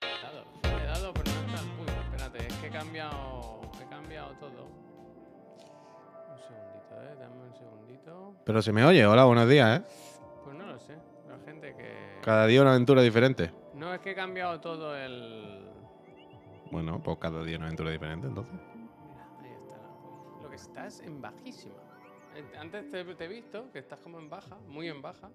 Dado, he dado, pero no está. Uy, espérate, es que he cambiado. He cambiado todo. Un segundito, eh. Dame un segundito. Pero se me oye. Hola, buenos días, ¿eh? Pues no lo sé. La gente que. Cada día una aventura diferente. No, es que he cambiado todo el. Bueno, pues cada día una aventura diferente, entonces. Mira, ahí está. la- Lo que estás en bajísima. Antes te, te he visto que estás como en baja, muy en baja.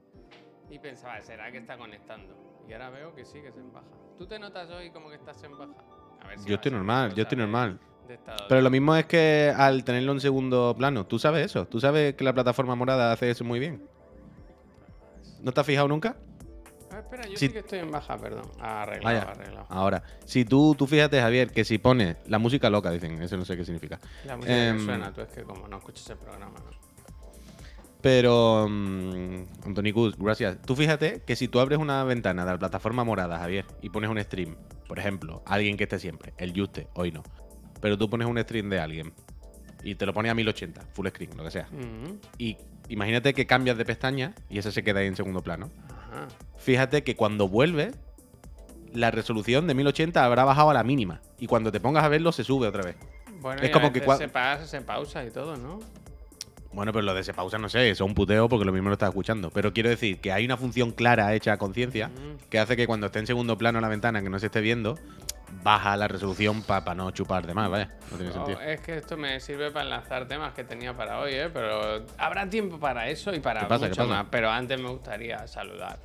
Y pensaba, será que está conectando. Y ahora veo que sí, que es en baja. ¿Tú te notas hoy como que estás en baja? A ver si Yo estoy normal, yo estoy normal. de Pero lo mismo es que al tenerlo en segundo plano, tú sabes eso. Tú sabes que la plataforma morada hace eso muy bien. ¿No te has fijado nunca? Ah, espera, yo Si- sí que estoy en baja, perdón. Arreglado, Vaya. arreglado. Ahora, si tú, tú fíjate, Javier, que si pones la música loca, dicen, eso no sé qué significa. La música que Em, suena, tú es que como no escuchas el programa, ¿no? Pero, mm, Antonicus, gracias. Tú fíjate que si tú abres una ventana de la plataforma morada, Javier, y pones un stream, por ejemplo, alguien que esté siempre, el Juste, hoy no, pero tú pones un stream de alguien y te lo pones a 1080, full screen, lo que sea, y imagínate que cambias de pestaña y ese se queda ahí en segundo plano. Ajá. Fíjate que cuando vuelve, la resolución de 1080 habrá bajado a la mínima, y cuando te pongas a verlo se sube otra vez. Bueno, Es y a como que veces cua- se, pasa, se pausa y todo, ¿no? Bueno, pero lo de se pausa no sé, eso es un puteo porque lo mismo lo estás escuchando. Pero quiero decir que hay una función clara hecha a conciencia que hace que cuando esté en segundo plano la ventana que no se esté viendo, baja la resolución para no chupar de más, vaya. No tiene sentido. es que esto me sirve para enlazar temas que tenía para hoy, ¿eh? Pero habrá tiempo para eso y para ¿Qué pasa? ¿Qué mucho pasa? más. Pero antes me gustaría saludar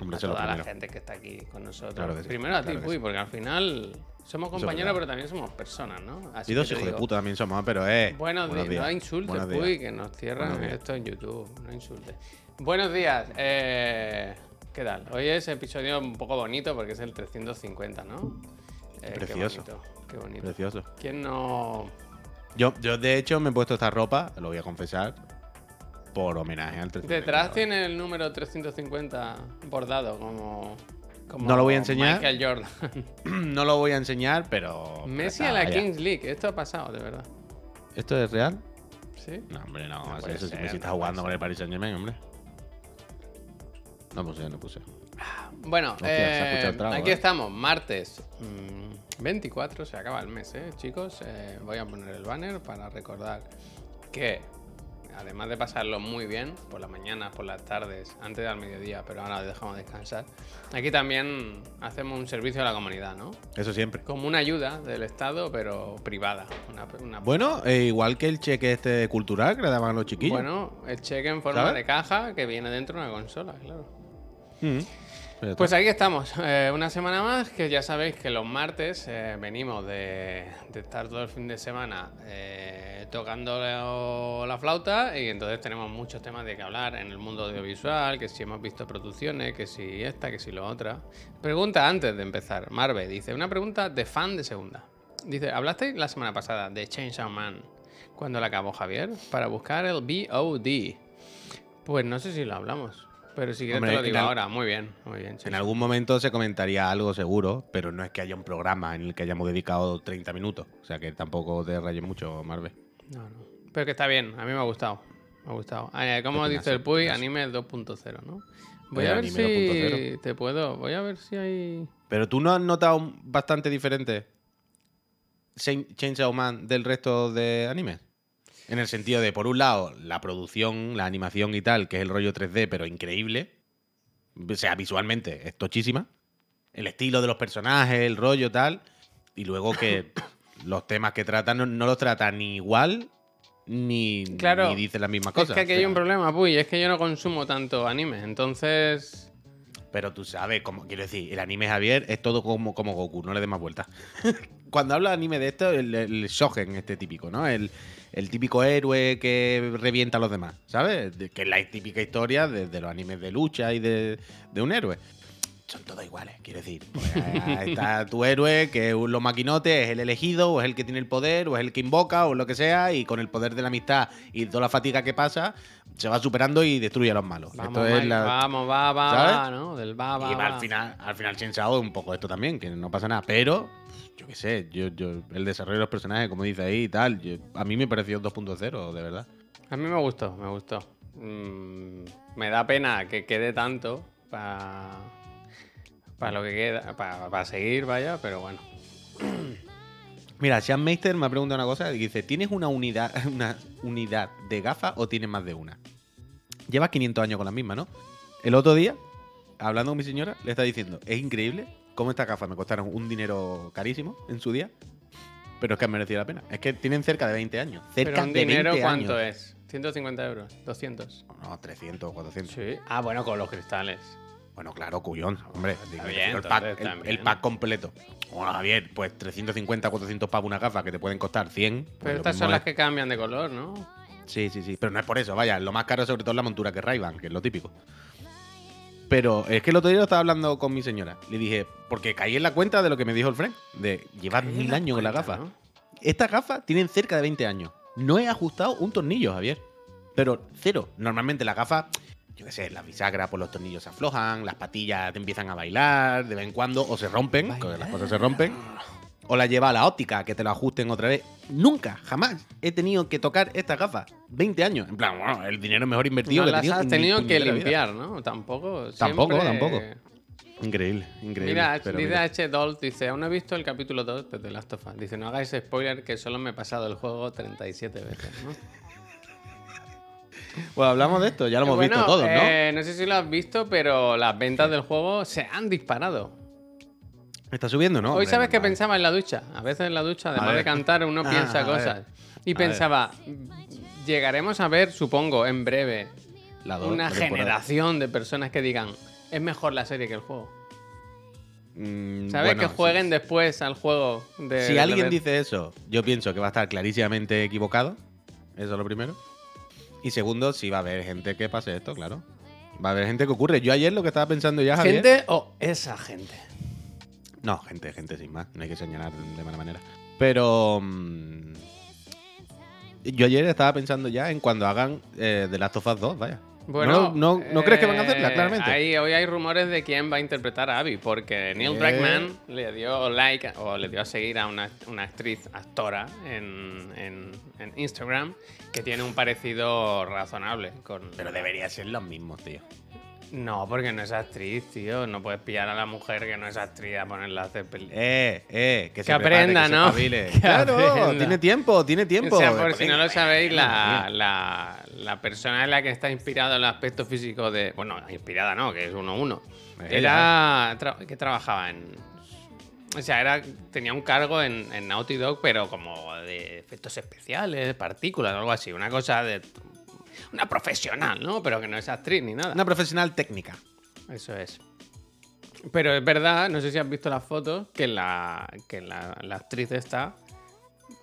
Hombre, a toda la gente que está aquí con nosotros. Claro que sí, Primero a ti, claro Puy, sí. porque al final somos compañeros, pero también somos personas, ¿no? Así Y dos hijos de puta también somos, pero eh. Buenos, días. No insultes. Puy, que nos cierran esto en YouTube. No insultes. Buenos días. eh, ¿Qué tal? Hoy es episodio un poco bonito porque es el 350, ¿no? Eh, Precioso. Qué bonito. Qué bonito. Precioso. ¿Quién no...? Yo, yo, de hecho, me he puesto esta ropa, lo voy a confesar, por homenaje al 350. Detrás tiene el número 350 bordado como... como No lo voy a enseñar. Michael Jordan. No lo voy a enseñar, pero. Messi a la. Kings League. Esto ha pasado, de verdad. ¿Esto es real? ¿Sí? No, hombre, no. No si Messi está no jugando con el Paris Saint Germain, hombre. No puse, no puse. Bueno, Hostia, eh, trago, aquí eh. estamos, martes mm, 24, se acaba el mes, ¿eh, chicos? Eh, voy a poner el banner para recordar que, además de pasarlo muy bien, por las mañanas, por las tardes, antes del mediodía, pero ahora dejamos descansar, aquí también hacemos un servicio a la comunidad, ¿no? Eso siempre. Como una ayuda del Estado, pero privada. Una, una- Bueno, eh, igual que el cheque este cultural que le daban a los chiquillos. Bueno, el cheque en forma ¿Sabes? de caja que viene dentro de una consola, claro. Mm. Pues aquí estamos, eh, una semana más, que ya sabéis que los martes eh, venimos de, de estar todo el fin de semana eh, tocando la, la flauta y entonces tenemos muchos temas de que hablar en el mundo audiovisual, que si hemos visto producciones, que si esta, que si lo otra. Pregunta antes de empezar, Marve dice, una pregunta de fan de segunda. Dice, ¿hablasteis la semana pasada de Chainsaw Man cuando la acabó Javier para buscar el BOD? Pues no sé si lo hablamos, pero si quieres Hombre, te lo digo al- ahora, muy bien, muy bien. En algún momento se comentaría algo seguro, pero no es que haya un programa en el que hayamos dedicado 30 minutos. O sea que tampoco te rayes mucho, Marve. No, no. Pero que está bien, a mí me ha gustado. Me ha gustado. Eh, como dice el Puy, anime 2.0, ¿no? Voy Eh, a ver si 2.0. te puedo. Voy a ver si hay. Pero tú no has notado bastante diferente Chain- Chainsaw Man del resto de animes. En el sentido de, por un lado, la producción, la animación y tal, que es el rollo 3D, pero increíble. O sea, visualmente es tochísima. El estilo de los personajes, el rollo tal. Y luego que los temas que tratan no, no los tratan ni igual ni, Claro. ni dicen las mismas cosas. es que aquí O hay un problema, Puy, es que yo no consumo tanto anime, entonces. Pero tú sabes, como quiero decir, el anime Javier es todo como, como Goku, no le des más vueltas. Cuando hablo de anime de esto, el, el shogen este típico, ¿no? El, el típico héroe que revienta a los demás, ¿sabes? Que es la típica historia de, los animes de lucha y de un héroe. Son todos iguales, quiero decir. Pues, ahí está tu héroe, que es los maquinotes, es el elegido, o es el que tiene el poder, o es el que invoca, o lo que sea, y con el poder de la amistad y toda la fatiga que pasa, se va superando y destruye a los malos. Vamos, Esto es Mike, la, vamos, va, va, ¿sabes? va, ¿no? Del va, va. y va. al final, al final Chainsaw es un poco esto también, que no pasa nada. Pero, yo qué sé, yo, yo, el desarrollo de los personajes, como dice ahí y tal, yo- a mí me pareció 2.0, de verdad. A mí me gustó, me gustó. Mm, me da pena que quede tanto, para lo que queda, para seguir, vaya, pero bueno. Mira, Sean Meister me ha preguntado una cosa dice, ¿tienes una unidad, una unidad de gafas o tienes más de una? Llevas 500 años con la misma, ¿no? El otro día, hablando con mi señora, le está diciendo, es increíble cómo estas gafas me costaron un dinero carísimo en su día, pero es que han merecido la pena. Es que tienen cerca de 20 años. Cerca ¿Pero un de dinero 20 cuánto años. es? 150 euros, 200. No, 300, 400. Sí. Ah, bueno, con los cristales. Bueno, claro, cuyón, hombre. Bien, pack, entonces, el- pack completo. Bueno, Javier, pues 350, 400 pavos una gafa que te pueden costar 100. pues Pero estas son las que cambian de color, ¿no? Sí, sí, sí. Pero no es por eso, vaya. Lo más caro sobre todo es la montura que ray que es lo típico. Pero es que el otro día lo estaba hablando con mi señora. Le dije, porque caí en la cuenta de lo que me dijo el friend, de llevar mil años con la gafa. ¿no? Estas gafas tienen cerca de 20 años. No he ajustado un tornillo, Javier. Pero cero. Normalmente las gafas, yo qué sé, las bisagras por los tornillos se aflojan, las patillas te empiezan a bailar de vez en cuando, o se rompen, las cosas se rompen. O la lleva a la óptica, que te lo ajusten otra vez. Nunca, jamás he tenido que tocar estas gafas. 20 años. En plan, bueno, el dinero mejor invertido No que las tenido has tenido que vida. limpiar, ¿no? Tampoco. Tampoco, siempre- tampoco. Increíble, increíble. Mira, pero dice mira. H. Dolt, dice, aún no he visto el capítulo 2 de The Last of Us. Dice, no hagáis spoiler que solo me he pasado el juego 37 veces, ¿no? Pues hablamos de esto, ya lo hemos Bueno, visto todos, ¿no? eh, no sé si lo has visto, pero las ventas del juego se han disparado. Está subiendo, ¿no? Hoy sabes que pensaba en la ducha. A veces en la ducha, además de cantar, uno Ah, piensa cosas. Y A pensaba, llegaremos a ver, supongo, en breve, La dos, una generación de personas que digan, es mejor la serie que el juego. Mm, ¿Sabes? bueno, que jueguen sí. después al juego. De, Si alguien dice eso, yo pienso que va a estar clarísimamente equivocado. Eso es lo primero. Y segundo, si va a haber gente que pase esto, claro. Va a haber gente que ocurre. Yo ayer lo que estaba pensando ya, Javier- ¿Gente o esa gente? No, gente, gente sin más. No hay que señalar de mala manera. Pero. mm, yo ayer estaba pensando ya en cuando hagan eh, The Last of Us 2, vaya. Bueno, ¿No, no, no crees que van a hacerla, eh, claramente? hay- hoy hay rumores de quién va a interpretar a Abby, porque Neil Eh. Druckmann le dio like o le dio a seguir a una, una actriz actora en, en- en Instagram que tiene un parecido razonable con. Pero debería ser los mismos, tío. No, porque no es actriz, tío. No puedes pillar a la mujer que no es actriz a ponerla a hacer películas. Eh, eh, que, se Que aprenda, prepare, que se ¿no? Claro, aprenda. tiene tiempo, tiene tiempo. O sea, por si no lo sabéis, la, la, la persona en la que está inspirado el aspecto físico de. Bueno, inspirada no, que es uno uno. Era. tra- que trabajaba en. O sea, era, tenía un cargo en, en Naughty Dog, pero como de efectos especiales, partículas, algo así. Una cosa de. Una profesional, ¿no? Pero que no es actriz ni nada. Una profesional técnica. Eso es. Pero es verdad, no sé si has visto las fotos, que la, que la, la actriz esta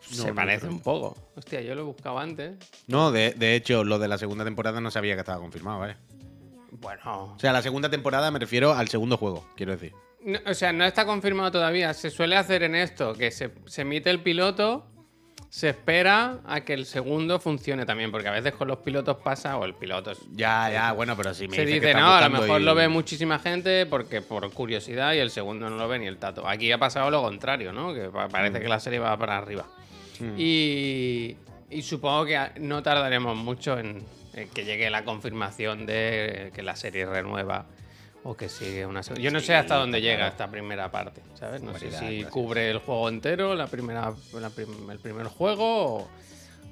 se no, parece un poco. Hostia, yo lo he buscado antes. No, de, de hecho, lo de la segunda temporada no sabía que estaba confirmado, ¿vale? Bueno. O sea, la segunda temporada me refiero al segundo juego, quiero decir. no- o sea, no está confirmado todavía. Se suele hacer en esto, que se, se emite el piloto, se espera a que el segundo funcione también, porque a veces con los pilotos pasa, o el piloto es- Ya, ya, bueno, pero si me se que dice, no, a lo mejor y- lo ve muchísima gente porque por curiosidad y el segundo no lo ve ni el tato. Aquí ha pasado lo contrario, ¿no? Que pa- Mm. parece que la serie va para arriba. Y, y supongo que no tardaremos mucho en que llegue la confirmación de que la serie renueva o que sigue una segunda. Yo no sé hasta dónde llega esta primera parte, ¿sabes? No sé si gracias. cubre el juego entero, la primera, la prim- el primer juego o,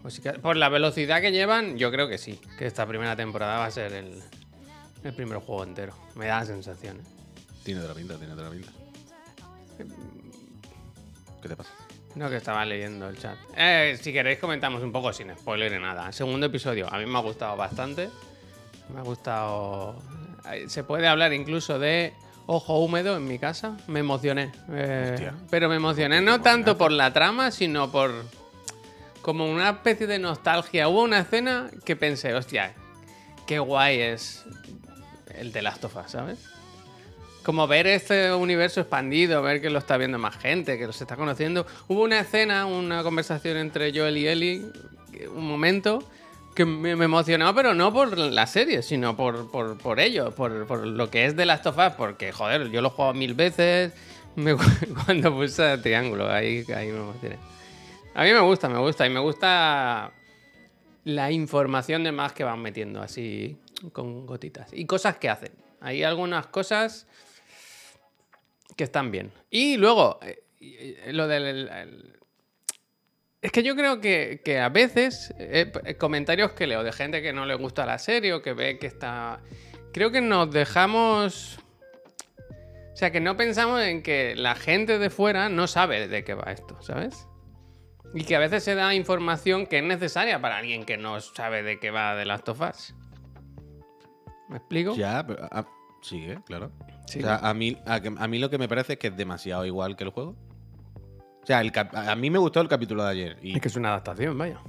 o si que- por la velocidad que llevan, yo creo que sí, que esta primera temporada va a ser el, el primer juego entero. Me da la sensación. ¿eh? Tiene otra pinta, tiene otra pinta. ¿Qué te pasa? No, que estaba leyendo el chat. Eh, si queréis comentamos un poco sin spoiler ni nada. Segundo episodio, a mí me ha gustado bastante. Me ha gustado... Se puede hablar incluso de ojo húmedo en mi casa. Me emocioné. Eh, pero me emocioné no tanto por la trama, sino por... Como una especie de nostalgia. Hubo una escena que pensé, hostia, qué guay es el de Last of Us, ¿sabes? Como ver este universo expandido, ver que lo está viendo más gente, que los está conociendo. Hubo una escena, una conversación entre Joel y Ellie, un momento que me, emocionó, pero no por la serie, sino por, por, por ello, por, por lo que es de Last of Us, porque, joder, yo lo he jugado mil veces. me- cuando puse triángulo, ahí, ahí me emocioné. A mí me gusta, me gusta, y me gusta la información de más que van metiendo así con gotitas. Y cosas que hacen. Hay algunas cosas que están bien. Y luego, eh, lo del... es que yo creo que, que a veces eh, p- comentarios que leo de gente que no le gusta la serie o que ve que está... Creo que nos dejamos... O sea, que no pensamos en que la gente de fuera no sabe de qué va esto, ¿sabes? Y que a veces se da información que es necesaria para alguien que no sabe de qué va de Last of Us. ¿Me explico? Ya, pero, ah, ¿eh? claro. Sí. O sea, a mí, a mí lo que me parece es que es demasiado igual que el juego. O sea, el a mí me gustó el capítulo de ayer. Y Es que es una adaptación, vaya.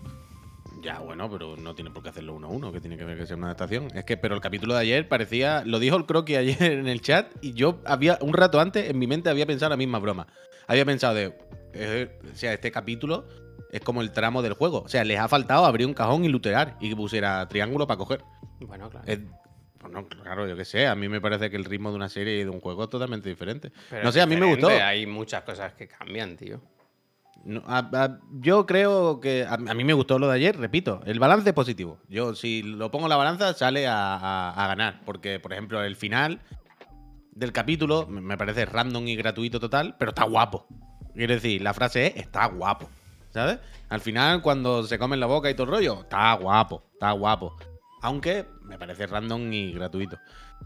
Ya, bueno, pero no tiene por qué hacerlo uno a uno, que tiene que ver que sea una adaptación. Es que, pero el capítulo de ayer parecía, lo dijo el croquis ayer en el chat, y yo había, un rato antes, en mi mente había pensado la misma broma. Había pensado de, eh, o sea, este capítulo es como el tramo del juego. O sea, les ha faltado abrir un cajón y lootear, y que pusiera triángulo para coger. Bueno, claro. Es- bueno, claro, yo qué sé, a mí me parece que el ritmo de una serie y de un juego es totalmente diferente. Pero no sé, a mí me gustó. Hay muchas cosas que cambian, tío. No, a- a- yo creo que a, a mí me gustó lo de ayer, repito, el balance es positivo. Yo si lo pongo en la balanza sale a, ganar, porque por ejemplo el final del capítulo me- parece random y gratuito total, pero está guapo. Quiero decir, la frase es está guapo, ¿sabes? Al final cuando se comen la boca y todo el rollo, está guapo, está guapo. Aunque me parece random y gratuito.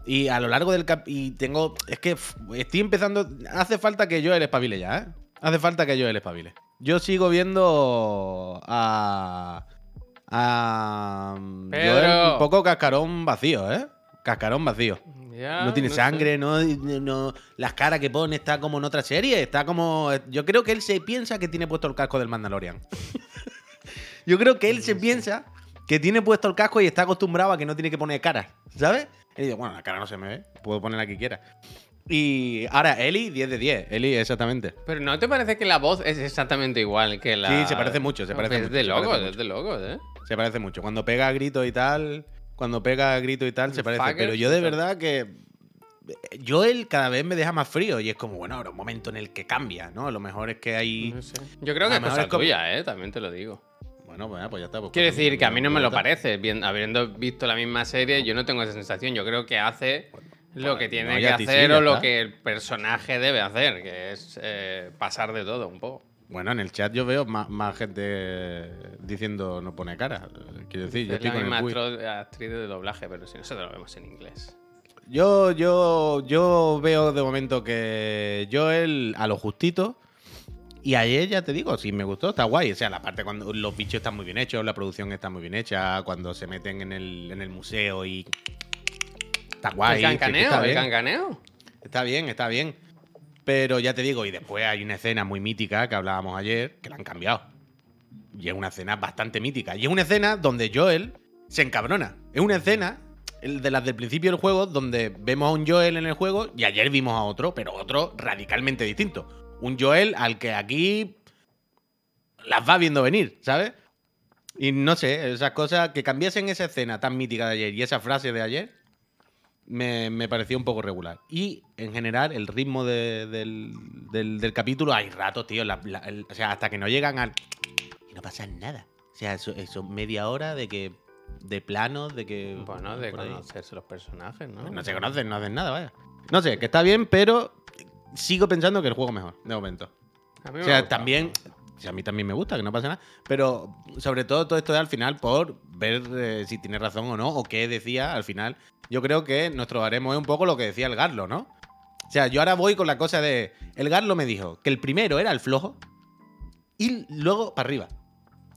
Y a lo largo del cap y tengo es que estoy empezando hace falta que yo el espabile ya, ¿eh? Hace falta que yo el espabile. Yo sigo viendo a. a. Pedro. Joel un poco cascarón vacío, ¿eh? Cascarón vacío. Ya, no tiene sangre, no, no. Las caras que pone está como en otra serie. Está como. Yo creo que él se piensa que tiene puesto el casco del Mandalorian. yo creo que él se piensa que tiene puesto el casco y está acostumbrado a que no tiene que poner caras, ¿sabes? Y digo, bueno, la cara no se me ve, puedo poner la que quiera. Y ahora, Eli, 10 de 10. Eli, exactamente. Pero ¿no te parece que la voz es exactamente igual que la...? Sí, se parece mucho, se parece es mucho, de locos, parece es de locos, ¿eh? Se parece mucho. Cuando pega a grito y tal, cuando pega a grito y tal, se parece. Fuckers, Pero yo de verdad que. Joel cada vez me deja más frío y es como, bueno, ahora un momento en el que cambia, ¿no? A lo mejor es que hay. No sé. Yo creo que es cosa como- tuya, ¿eh? También te lo digo. Bueno, pues, pues ya está. pues Quiero cosas decir que a mí no me lo está. parece. Bien, habiendo visto la misma serie, yo no tengo esa sensación. Yo creo que hace lo que tiene no, que sí, hacer o lo que el personaje debe hacer, que es eh, pasar de todo un poco. Bueno, en el chat yo veo más, más gente diciendo no pone cara. Quiero decir, yo es estoy la con misma el actriz de doblaje, pero si nosotros lo vemos en inglés. Yo, yo, yo veo de momento que Joel a lo justito. Y ayer ya te digo, sí me gustó, está guay. O sea, la parte cuando los bichos están muy bien hechos, la producción está muy bien hecha, cuando se meten en el, en el museo y. Está guay. el cancaneo, está el bien. cancaneo. Está bien, está bien. Pero ya te digo, y después hay una escena muy mítica que hablábamos ayer, que la han cambiado. Y es una escena bastante mítica. Y es una escena donde Joel se encabrona. Es una escena de las del principio del juego donde vemos a un Joel en el juego y ayer vimos a otro, pero otro radicalmente distinto. Un Joel al que aquí las va viendo venir, ¿sabes? Y no sé, esas cosas que cambiasen esa escena tan mítica de ayer y esa frase de ayer, me, me pareció un poco regular. Y en general, el ritmo de- del, del- del capítulo, hay ratos, tío. la- la- el- o sea, hasta que no llegan al. Y no pasa nada. O sea, eso, eso media hora de que. de planos, de que. Bueno, de ahí. conocerse los personajes, ¿no? No se conocen, no hacen nada, vaya. No sé, que está bien, pero sigo pensando que el juego es mejor, de momento. O sea, también. o sea, a mí también me gusta, que no pasa nada. Pero sobre todo todo esto de al final por ver eh, si tiene razón o no, o qué decía al final. Yo creo que nuestro haremos es un poco lo que decía el Garlo, ¿no? O sea, yo ahora voy con la cosa de. El Garlo me dijo que el primero era el flojo y luego para arriba.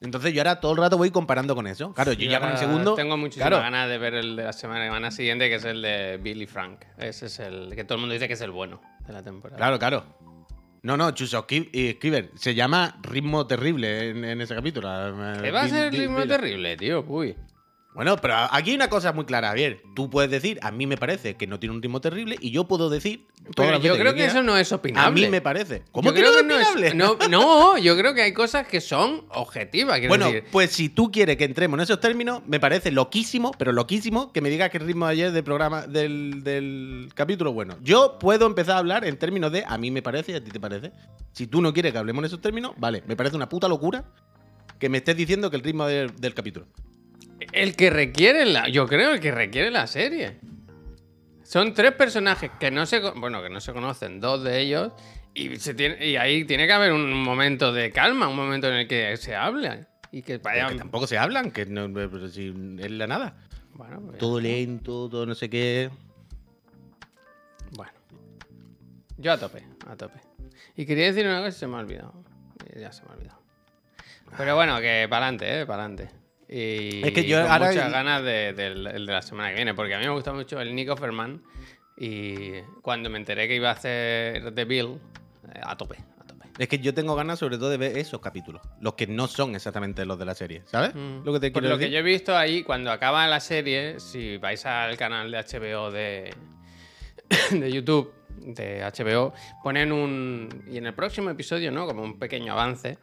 Entonces yo ahora todo el rato voy comparando con eso. Claro, yo Yo ya con el segundo. Tengo muchísimas claro, ganas de ver el de la semana siguiente, que es el de Billy Frank. Ese es el que todo el mundo dice que es el bueno de la temporada. Claro, claro. No, no, Chuso Skiver. Se llama Ritmo Terrible en, en ese capítulo. ¿Qué va a ser el ritmo terrible, tío? Uy. Bueno, pero aquí hay una cosa muy clara, Javier. Tú puedes decir, a mí me parece que no tiene un ritmo terrible, y yo puedo decir. Pero yo creo que eso no es A opinable. mí me parece. ¿Cómo Yo que creo no es no es- no, no, yo creo que hay cosas que son objetivas. Bueno, decir, pues si tú quieres que entremos en esos términos, me parece loquísimo, pero loquísimo, que me digas que el ritmo de ayer del programa, del, del capítulo, bueno. Yo puedo empezar a hablar en términos de a mí me parece y a ti te parece. Si tú no quieres que hablemos en esos términos, vale, me parece una puta locura que me estés diciendo que el ritmo del capítulo. El que requiere la. Yo creo el que requiere la serie. Son tres personajes que no se, bueno, que no se conocen, dos de ellos, y, se tiene, y ahí tiene que haber un momento de calma, un momento en el que se hable. Y que vayan. que tampoco se hablan, que no, si es la nada. Bueno, pues Todo lento, todo no sé qué. Bueno. Yo a tope, a tope. Y quería decir una cosa y se me ha olvidado. Eh, Ya se me ha olvidado. Pero bueno, que para adelante, ¿eh? Para adelante. Y Es que yo con ahora- muchas ganas de, de la semana que viene, porque a mí me gusta mucho el Nico Ferman. Y cuando me enteré que iba a hacer The Bill, eh, a tope, a tope. Es que yo tengo ganas sobre todo de ver esos capítulos. Los que no son exactamente los de la serie, ¿sabes? Mm. Lo que te Por quiero lo que yo he visto ahí, cuando acaba la serie, si vais al canal de HBO de, de YouTube, de HBO, ponen un. Y en el próximo episodio, ¿no? Como un pequeño avance.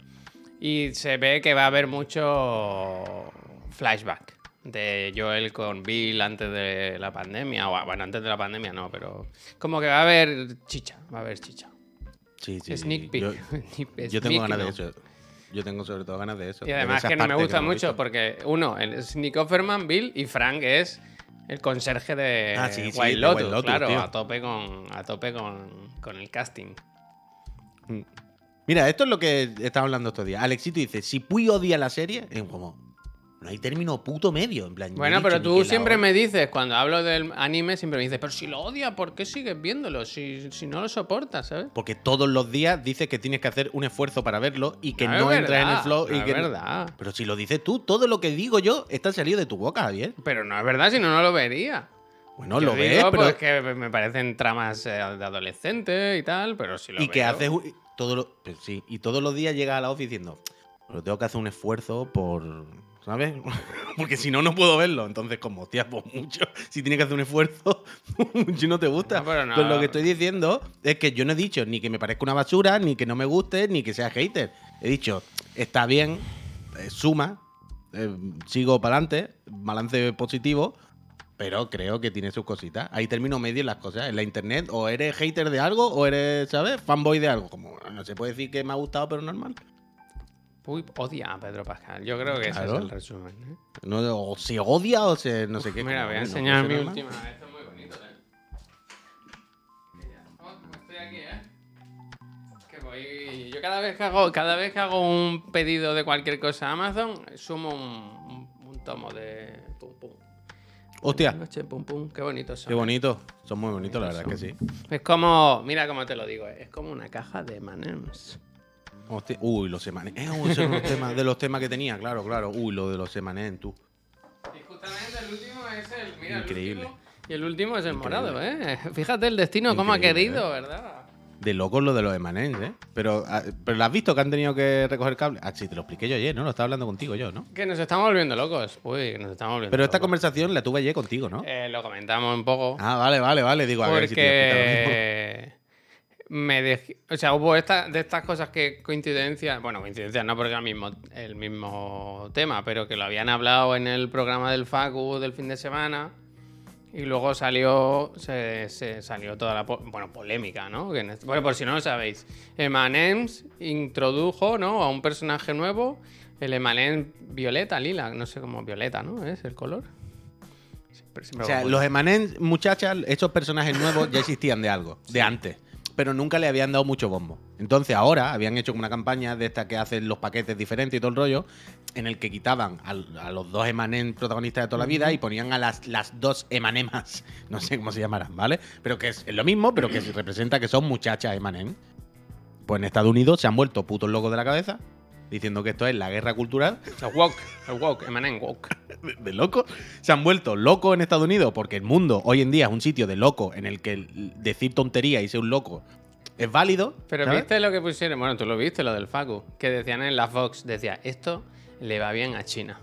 Y se ve que va a haber mucho flashback de Joel con Bill antes de la pandemia. O, bueno, antes de la pandemia no, pero. Como que va a haber chicha, va a haber chicha. Sí, sí. Sneak peek. Yo, tengo ganas ¿no? de eso. Yo tengo sobre todo ganas de eso. Y de además que no me gusta mucho porque, uno, es Nick Offerman, Bill y Frank es el conserje de Ah, sí, sí, White de Lotus, White Lotus, claro, tío. a tope con a tope con, con el casting. Mira, esto es lo que estaba hablando estos días. Alexito dice, si Puy odia la serie, es como, no hay término puto medio. En plan, Bueno, pero tú siempre me dices, cuando hablo del anime, siempre me dices, pero si lo odia, ¿por qué sigues viéndolo? Si, si no lo soportas, ¿sabes? Porque todos los días dices que tienes que hacer un esfuerzo para verlo y que No no, entras en el flow. no y es que no- verdad. Pero si lo dices tú, todo lo que digo yo está salido de tu boca, Javier. Pero no es verdad, si no, no lo vería. Bueno, Yo lo ves, digo, pero... pues, que me parecen tramas eh, de adolescente y tal, pero si lo y que haces todo lo- pues sí, y todos los días llegas a la office diciendo, pero tengo que hacer un esfuerzo por, ¿sabes? Porque si no, no puedo verlo. Entonces, como, hostia, pues mucho. Si tienes que hacer un esfuerzo, mucho no te gusta. No, pero no. Pues lo que estoy diciendo es que yo no he dicho ni que me parezca una basura, ni que no me guste, ni que sea hater. He dicho, está bien, eh, suma, eh, sigo para adelante, balance positivo. Pero creo que tiene sus cositas. Hay término medio en las cosas. En la internet, o eres hater de algo, o eres, ¿sabes? Fanboy de algo. Como no se puede decir que me ha gustado, pero normal. Uy, odia a Pedro Pascal. Yo creo que ese es el resumen. ¿eh? No, o se odia o se no sé qué. Mira, voy a enseñar mi última. Esto es muy bonito, ¿eh? Oh, Estoy aquí, ¿eh? Que voy. Yo cada vez que hago, cada vez que hago un pedido de cualquier cosa a Amazon, sumo un, un- un tomo de pum pum. Hostia, Noche, pum pum. Qué bonitos son. qué bonito. Son muy bonitos, la verdad que sí. Es como, mira cómo te lo digo, es como una caja de. Hostia, Uy, los semanes. Eh, esos eran los temas, de los temas que tenía, claro, claro. Uy, lo de los semanes tú. Y justamente el último es el, mira, Increíble. el último. Y el último es el Increíble. morado, ¿eh? Fíjate el destino, cómo ha Increíble, querido, ¿verdad? De locos lo de los emanens, ¿eh? Pero, ah, pero ¿lo has visto que han tenido que recoger cable? Ah, sí, te lo expliqué yo ayer, ¿no? Lo estaba hablando contigo yo, ¿no? Que nos estamos volviendo locos. Uy, que nos estamos volviendo Pero esta locos. conversación la tuve ayer contigo, ¿no? Eh, lo comentamos un poco. Ah, vale, vale, vale. Digo, a ver si te porque me dej- o sea, hubo esta, de estas cosas que coincidencias, bueno, coincidencias no porque era el mismo, el mismo tema, pero que lo habían hablado en el programa del Facu del fin de semana y luego salió, se, se salió toda la, po- bueno, polémica, ¿no? Este- bueno, por si no lo sabéis, Emanems introdujo, ¿no? A un personaje nuevo, el Emanem violeta, lila, no sé cómo violeta, ¿no? ¿Es el color? Siempre- siempre O sea, los emanens, muchachas, estos personajes nuevos ya existían de algo, de antes. Pero nunca le habían dado mucho bombo. Entonces ahora habían hecho una campaña de esta que hacen los paquetes diferentes y todo el rollo, en el que quitaban a, los dos emanen protagonistas de toda la vida y ponían a las, las dos emanemas, no sé cómo se llamarán, ¿vale? Pero que es, lo mismo, pero que se representa que son muchachas emanen. Pues en Estados Unidos se han vuelto putos locos de la cabeza, diciendo que esto es la guerra cultural El woke, el woke, Emanem woke. de, de loco. Se han vuelto locos en Estados Unidos porque el mundo hoy en día es un sitio de loco en el que decir tontería y ser un loco es válido. Pero ¿sabes? viste lo que pusieron, bueno, tú lo viste, lo del Facu, que decían en la Fox, decía, esto le va bien a China.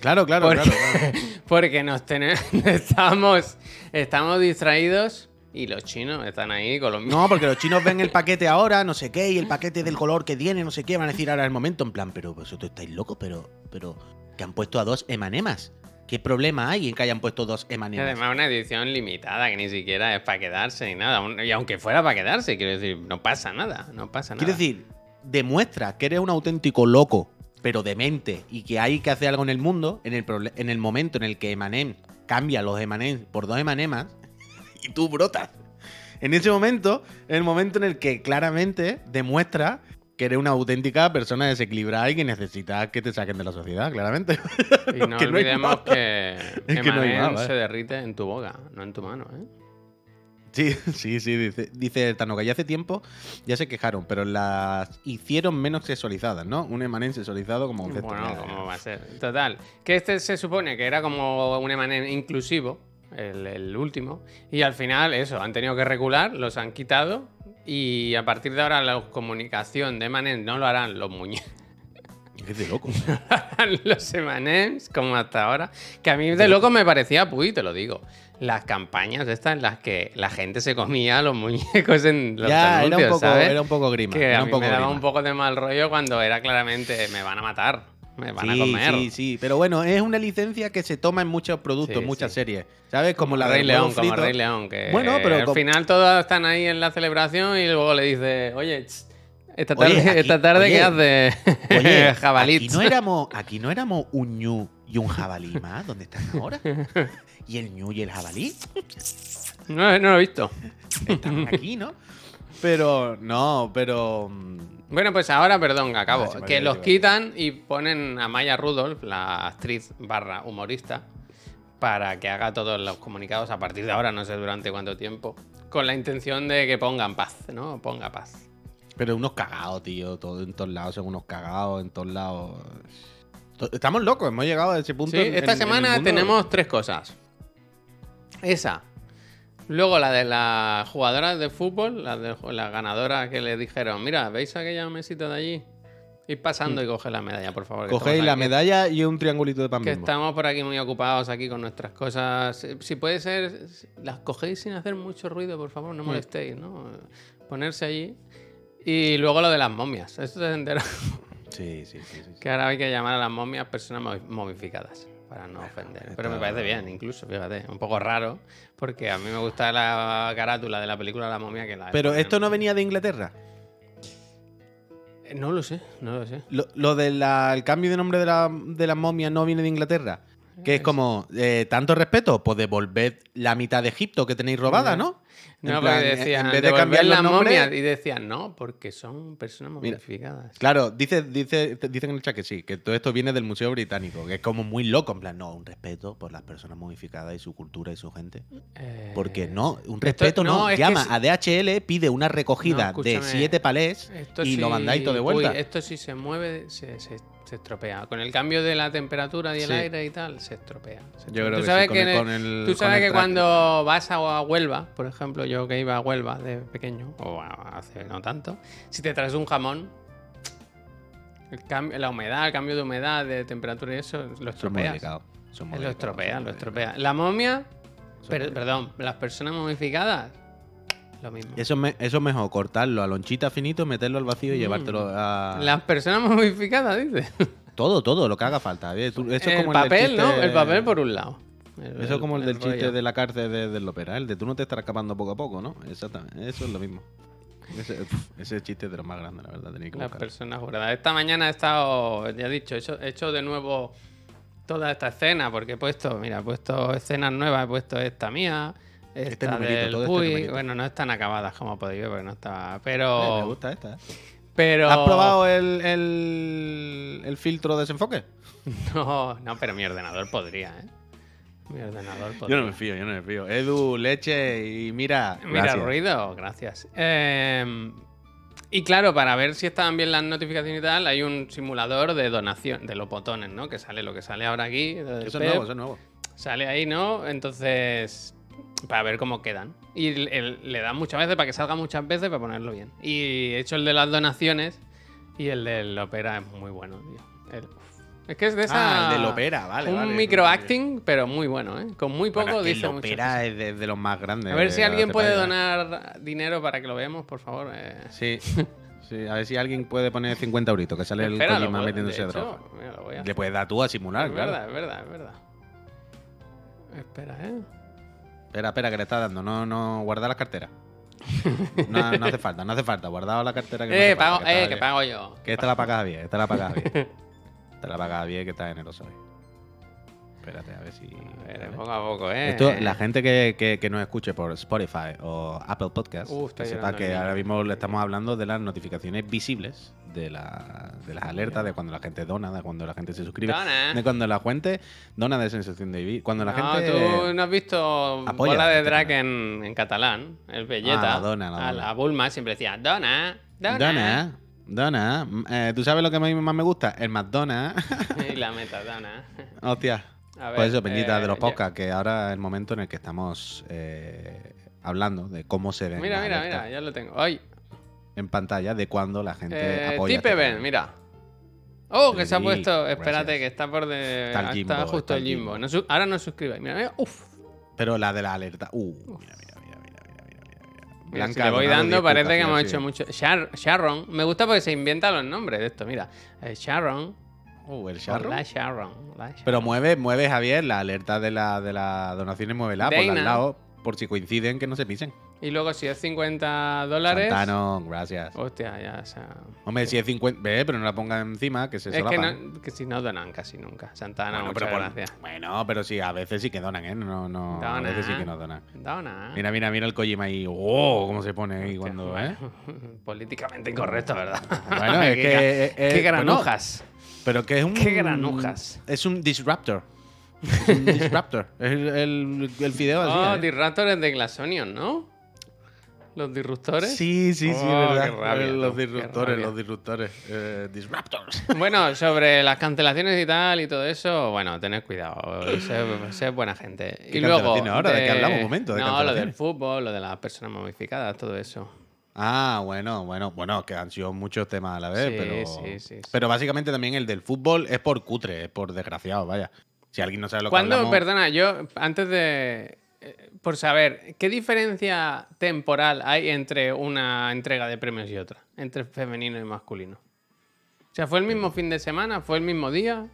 Claro, claro, Porque, claro. claro. porque nos tenemos, estamos, estamos distraídos y los chinos están ahí con los mismos. No, porque los chinos ven el paquete ahora, no sé qué, y el paquete del color que tiene, no sé qué, van a decir ahora el momento, en plan, pero vosotros estáis locos, pero, pero, que han puesto a dos emanemas. ¿Qué problema hay en que hayan puesto dos emanemas? además una edición limitada que ni siquiera es para quedarse ni nada. Y aunque fuera para quedarse, quiero decir, no pasa nada, no pasa nada. Quiero decir, demuestra que eres un auténtico loco, pero demente, y que hay que hacer algo en el mundo, en el, en el momento en el que Emanem cambia los Emanem por dos Emanemas, y tú brotas. En ese momento, es el momento en el que claramente demuestra que eres una auténtica persona desequilibrada y que necesitas que te saquen de la sociedad, claramente. Y no Que olvidemos que, Es que no se ¿eh? derrite en tu boca, no en tu mano, ¿eh? Sí, sí, sí, dice, dice Tanoka. Ya hace tiempo ya se quejaron, pero las hicieron menos sexualizadas, ¿no? Un emanen sexualizado como concepto. Bueno, ¿cómo va a ser? Total. Que este se supone que era como un Emanen inclusivo, el, el último, y al final, eso, han tenido que recular, los han quitado, y a partir de ahora la comunicación de Emanen no lo harán los muñecos. Es de loco. los Emanems, como hasta ahora. Que a mí de loco me parecía, puy, te lo digo. Las campañas estas en las que la gente se comía los muñecos en los ya, era un, anuncios, poco, ¿sabes? era un poco grima. que a mí me daba grima. un poco de mal rollo cuando era claramente me van a matar, me van a Sí, comer. Sí, sí, pero bueno, es una licencia que se toma en muchos productos, Sí, en muchas sí. series. ¿Sabes? Como, la Rey León, como. Rey León, que Bueno, pero al como- final todos están ahí en la celebración y luego le dice, oye, esta tarde, Oye, aquí- esta tarde oye, ¿qué hace? Oye, Jabalí. Aquí no, éramos, aquí no éramos un ñu y un jabalí más. ¿Dónde están ahora? ¿Y el ñu y el jabalí? No, no lo he visto. Están aquí, ¿no? Pero, no, pero. Bueno, pues ahora, perdón, acabo. Ah, que los quitan y ponen a Maya Rudolph, la actriz barra humorista, para que haga todos los comunicados a partir de ahora, no sé durante cuánto tiempo, con la intención de que pongan paz, ¿no? Ponga paz. Pero unos cagados, tío. Todo, en todos lados son unos cagados, en todos lados. Estamos locos, hemos llegado a ese punto. Sí, en- esta en- semana tenemos tres cosas. Esa. Luego la de las jugadoras de fútbol, la de la ganadora que le dijeron, mira, ¿veis aquella mesita de allí? Ir pasando y coge la medalla, por favor. Mm. Cogéis la aquí- medalla y un triangulito de pan Que estamos por aquí muy ocupados aquí con nuestras cosas. Si puede ser, las cogéis sin hacer mucho ruido, por favor, Mm. no molestéis, ¿no? Ponerse allí. Y luego lo de las momias. Esto se entera. Sí, sí, sí. sí. Que ahora hay que llamar a las momias personas momi- momificadas para no ofender. Pero me parece bien, incluso, fíjate. Un poco raro, porque a mí me gusta la carátula de la película La momia que la. Pero esto no venía de Inglaterra. Eh, No lo sé, no lo sé. Lo, lo del cambio de nombre de la, de la momia no viene de Inglaterra. Que es como, eh, tanto respeto, pues devolved la mitad de Egipto que tenéis robada, ¿no? En No, plan, porque decían, en vez de cambiar nombres, momias. Y decían, no, porque son personas momificadas. Claro, dice, dice, dicen en el chat que sí, que todo esto viene del Museo Británico, que es como muy loco, en plan, no, un respeto por las personas momificadas y su cultura y su gente. Eh, Porque no, un esto- respeto no, llama si- a DHL, pide una recogida No, de siete palés y lo mandáis todo de vuelta. Uy, esto sí se mueve, se, se- se estropea. Con el cambio de la temperatura y el Sí. aire y tal, se estropea. se Yo estropea. creo Tú que sí, con que, el- tú con sabes el que cuando vas a Huelva, por ejemplo, yo que iba a Huelva de pequeño, o hace no tanto, si te traes un jamón, el cambio, la humedad, el cambio de humedad, de temperatura y eso, lo estropeas. son muy Lo estropea, lo estropea. La momia, per- perdón, las personas momificadas, lo mismo. Eso es, me- eso es mejor, cortarlo a lonchita finito, meterlo al vacío y Mm. llevártelo a. Las personas momificadas, dices. Todo, todo, lo que haga falta. es el como el papel, ¿no? chiste- El papel por un lado. El- Eso es como el, del chiste de la cárcel de, del ópera, el de tú no te estarás escapando poco a poco, ¿no? Exactamente, eso es lo mismo. Ese, ese chiste es de los más grandes, la verdad, tenéis que Las personas juradas. Esta mañana he estado, ya he dicho, he hecho, he hecho de nuevo toda esta escena, porque he puesto, mira, he puesto escenas nuevas, he puesto esta mía, esta Este numerito, del todo este Puy. numerito. bueno, no están acabadas como podéis ver, porque no estaba. Eh, me Pero. gusta esta. ¿eh? pero ¿Has probado el, el, el filtro de desenfoque? No, no, pero mi ordenador podría, ¿eh? Mi ordenador podría. Yo no me fío, yo no me fío. Edu, leche y mira. Mira, gracias. ruido, gracias. Eh, y claro, para ver si estaban bien las notificaciones y tal, hay un simulador de donación, de los botones, ¿no? Que sale lo que sale ahora aquí. Eso es nuevo, eso es nuevo. Sale ahí, ¿no? Entonces, para ver cómo quedan. Y el- el- le dan muchas veces para que salga muchas veces para ponerlo bien. Y he hecho el de las donaciones y el del opera es muy bueno, tío. El- es que es de esa. Ah, el del opera, vale. Un vale. microacting, pero muy bueno, ¿eh? Con muy poco Bueno, es que dice el mucho. opera es de, de los más grandes. A ver si la alguien puede donar dinero para que lo veamos, por favor. eh. Sí, sí, a ver si alguien puede poner 50 euritos, que sale el Espera, Kojima puedo- metiéndose de hecho, mira, a Le puedes dar tú a simular, Es claro. verdad, es verdad, es verdad. Espera, ¿eh? Espera, espera, que le está dando. No, no, guarda las carteras. No, no hace falta, no hace falta. Guardado la cartera que no Eh, falta, pago, que está eh, que pago yo. Que esta la paga bien, esta la paga bien. Esta la paga bien, que está generoso hoy. Espérate, a ver si. A a poco a poco, ¿eh? Esto, la gente que, que, que nos escuche por Spotify o Apple Podcast, Uh, que sepa que ahora mismo le estamos hablando de las notificaciones visibles, de, la, de las alertas, de cuando la gente dona, de cuando la gente se suscribe, Dona. de cuando la gente dona de sensación de vivir. Cuando la no, gente. tú no has visto apoya bola a la de drag en, en catalán. El Belleta. Ah, la dona, la A dona. la Bulma siempre decía, dona, dona. Dona, dona. Eh, ¿Tú sabes lo que a mí más me gusta? El McDonald's. y la metadona. Hostia. Pues ver, eso, peñita eh, de los ya- podcasts, que ahora es el momento en el que estamos eh, hablando de cómo se ven Mira, mira, mira, ya lo tengo. Ay, en pantalla de cuando la gente eh, apoya. Tipe este Ben, mira. Oh, que se ha puesto. Espérate, gracias. que está por de. Está el justo está el Jimbo. Jimbo. No su- ahora no suscribáis. Mira, mira. Uf. Pero la de la alerta. Uh, mira, mira, mira, mira, mira, mira, mira. Mira, si Blanca le voy dando, 10 parece que hemos hecho mucho. Shar- Sharon. Me gusta porque se inventa los nombres de esto. Mira. Eh, Sharon. Uh, el. La Sharon. la Sharon. Pero mueve, mueve Javier, la alerta de la, de las donaciones, muévela por al lado, por si coinciden que no se pisen. Y luego, si es 50 dólares. Santano, gracias. Hostia, ya. O sea, Hombre, si es 50, ve, pero no la ponga encima, que se es que, no, que si no donan casi nunca. Santana, Bueno, pero por- gracias. bueno, pero sí, a veces sí que donan, ¿eh? No, no, a veces sí que no donan. Dona. Mira, mira, mira el Kojima ahí. ¡Oh! ¿Cómo se pone ahí Hostia, cuando, eh? bueno, Políticamente incorrecto, ¿verdad? Bueno, es que. eh, Qué bueno, granujas. Pero que es un. Qué granujas. Es un disruptor. Es un disruptor. es el, el, el fideo así. Oh, ¿eh? disruptores de Glass Onion, ¿no? Los disruptores. Sí, sí, sí, Oh, verdad. qué rabia, Eh, los qué disruptores, rabia. los disruptores. Eh, disruptors. Bueno, sobre las cancelaciones y tal y todo eso, bueno, tened cuidado, sed, sed buena gente. ¿Qué y luego. ahora? ¿De qué hablamos? Un momento, de no, lo del fútbol, lo de las personas momificadas, todo eso. Ah, bueno, bueno, bueno, que han sido muchos temas a la vez, Sí, pero. sí, sí. Pero básicamente también el del fútbol es por cutre, es por desgraciado, vaya. Si alguien no sabe lo que ¿Cuándo, hablamos. perdona, yo, antes de. eh, Por saber, ¿qué diferencia temporal hay entre una entrega de premios y otra? Entre femenino y masculino. O sea, ¿fue el mismo fin de semana? ¿Fue el mismo día?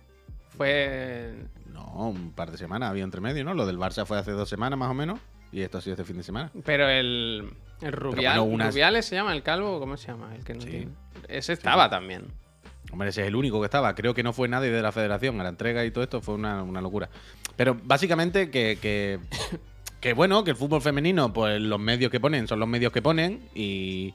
¿Fue. No, un par de semanas había entre medio, ¿no? Lo del Barça fue hace dos semanas más o menos. Y esto ha sido este fin de semana. Pero el. El Rubial. bueno, unas- ¿Rubiales se llama? ¿El calvo? ¿Cómo se llama? El que no tiene. Ese estaba también. Hombre, ese es el único que estaba. Creo que no fue nadie de la federación. A la entrega y todo esto fue una, una locura. Pero básicamente que, que, que, bueno, que el fútbol femenino, pues los medios que ponen son los medios que ponen. Y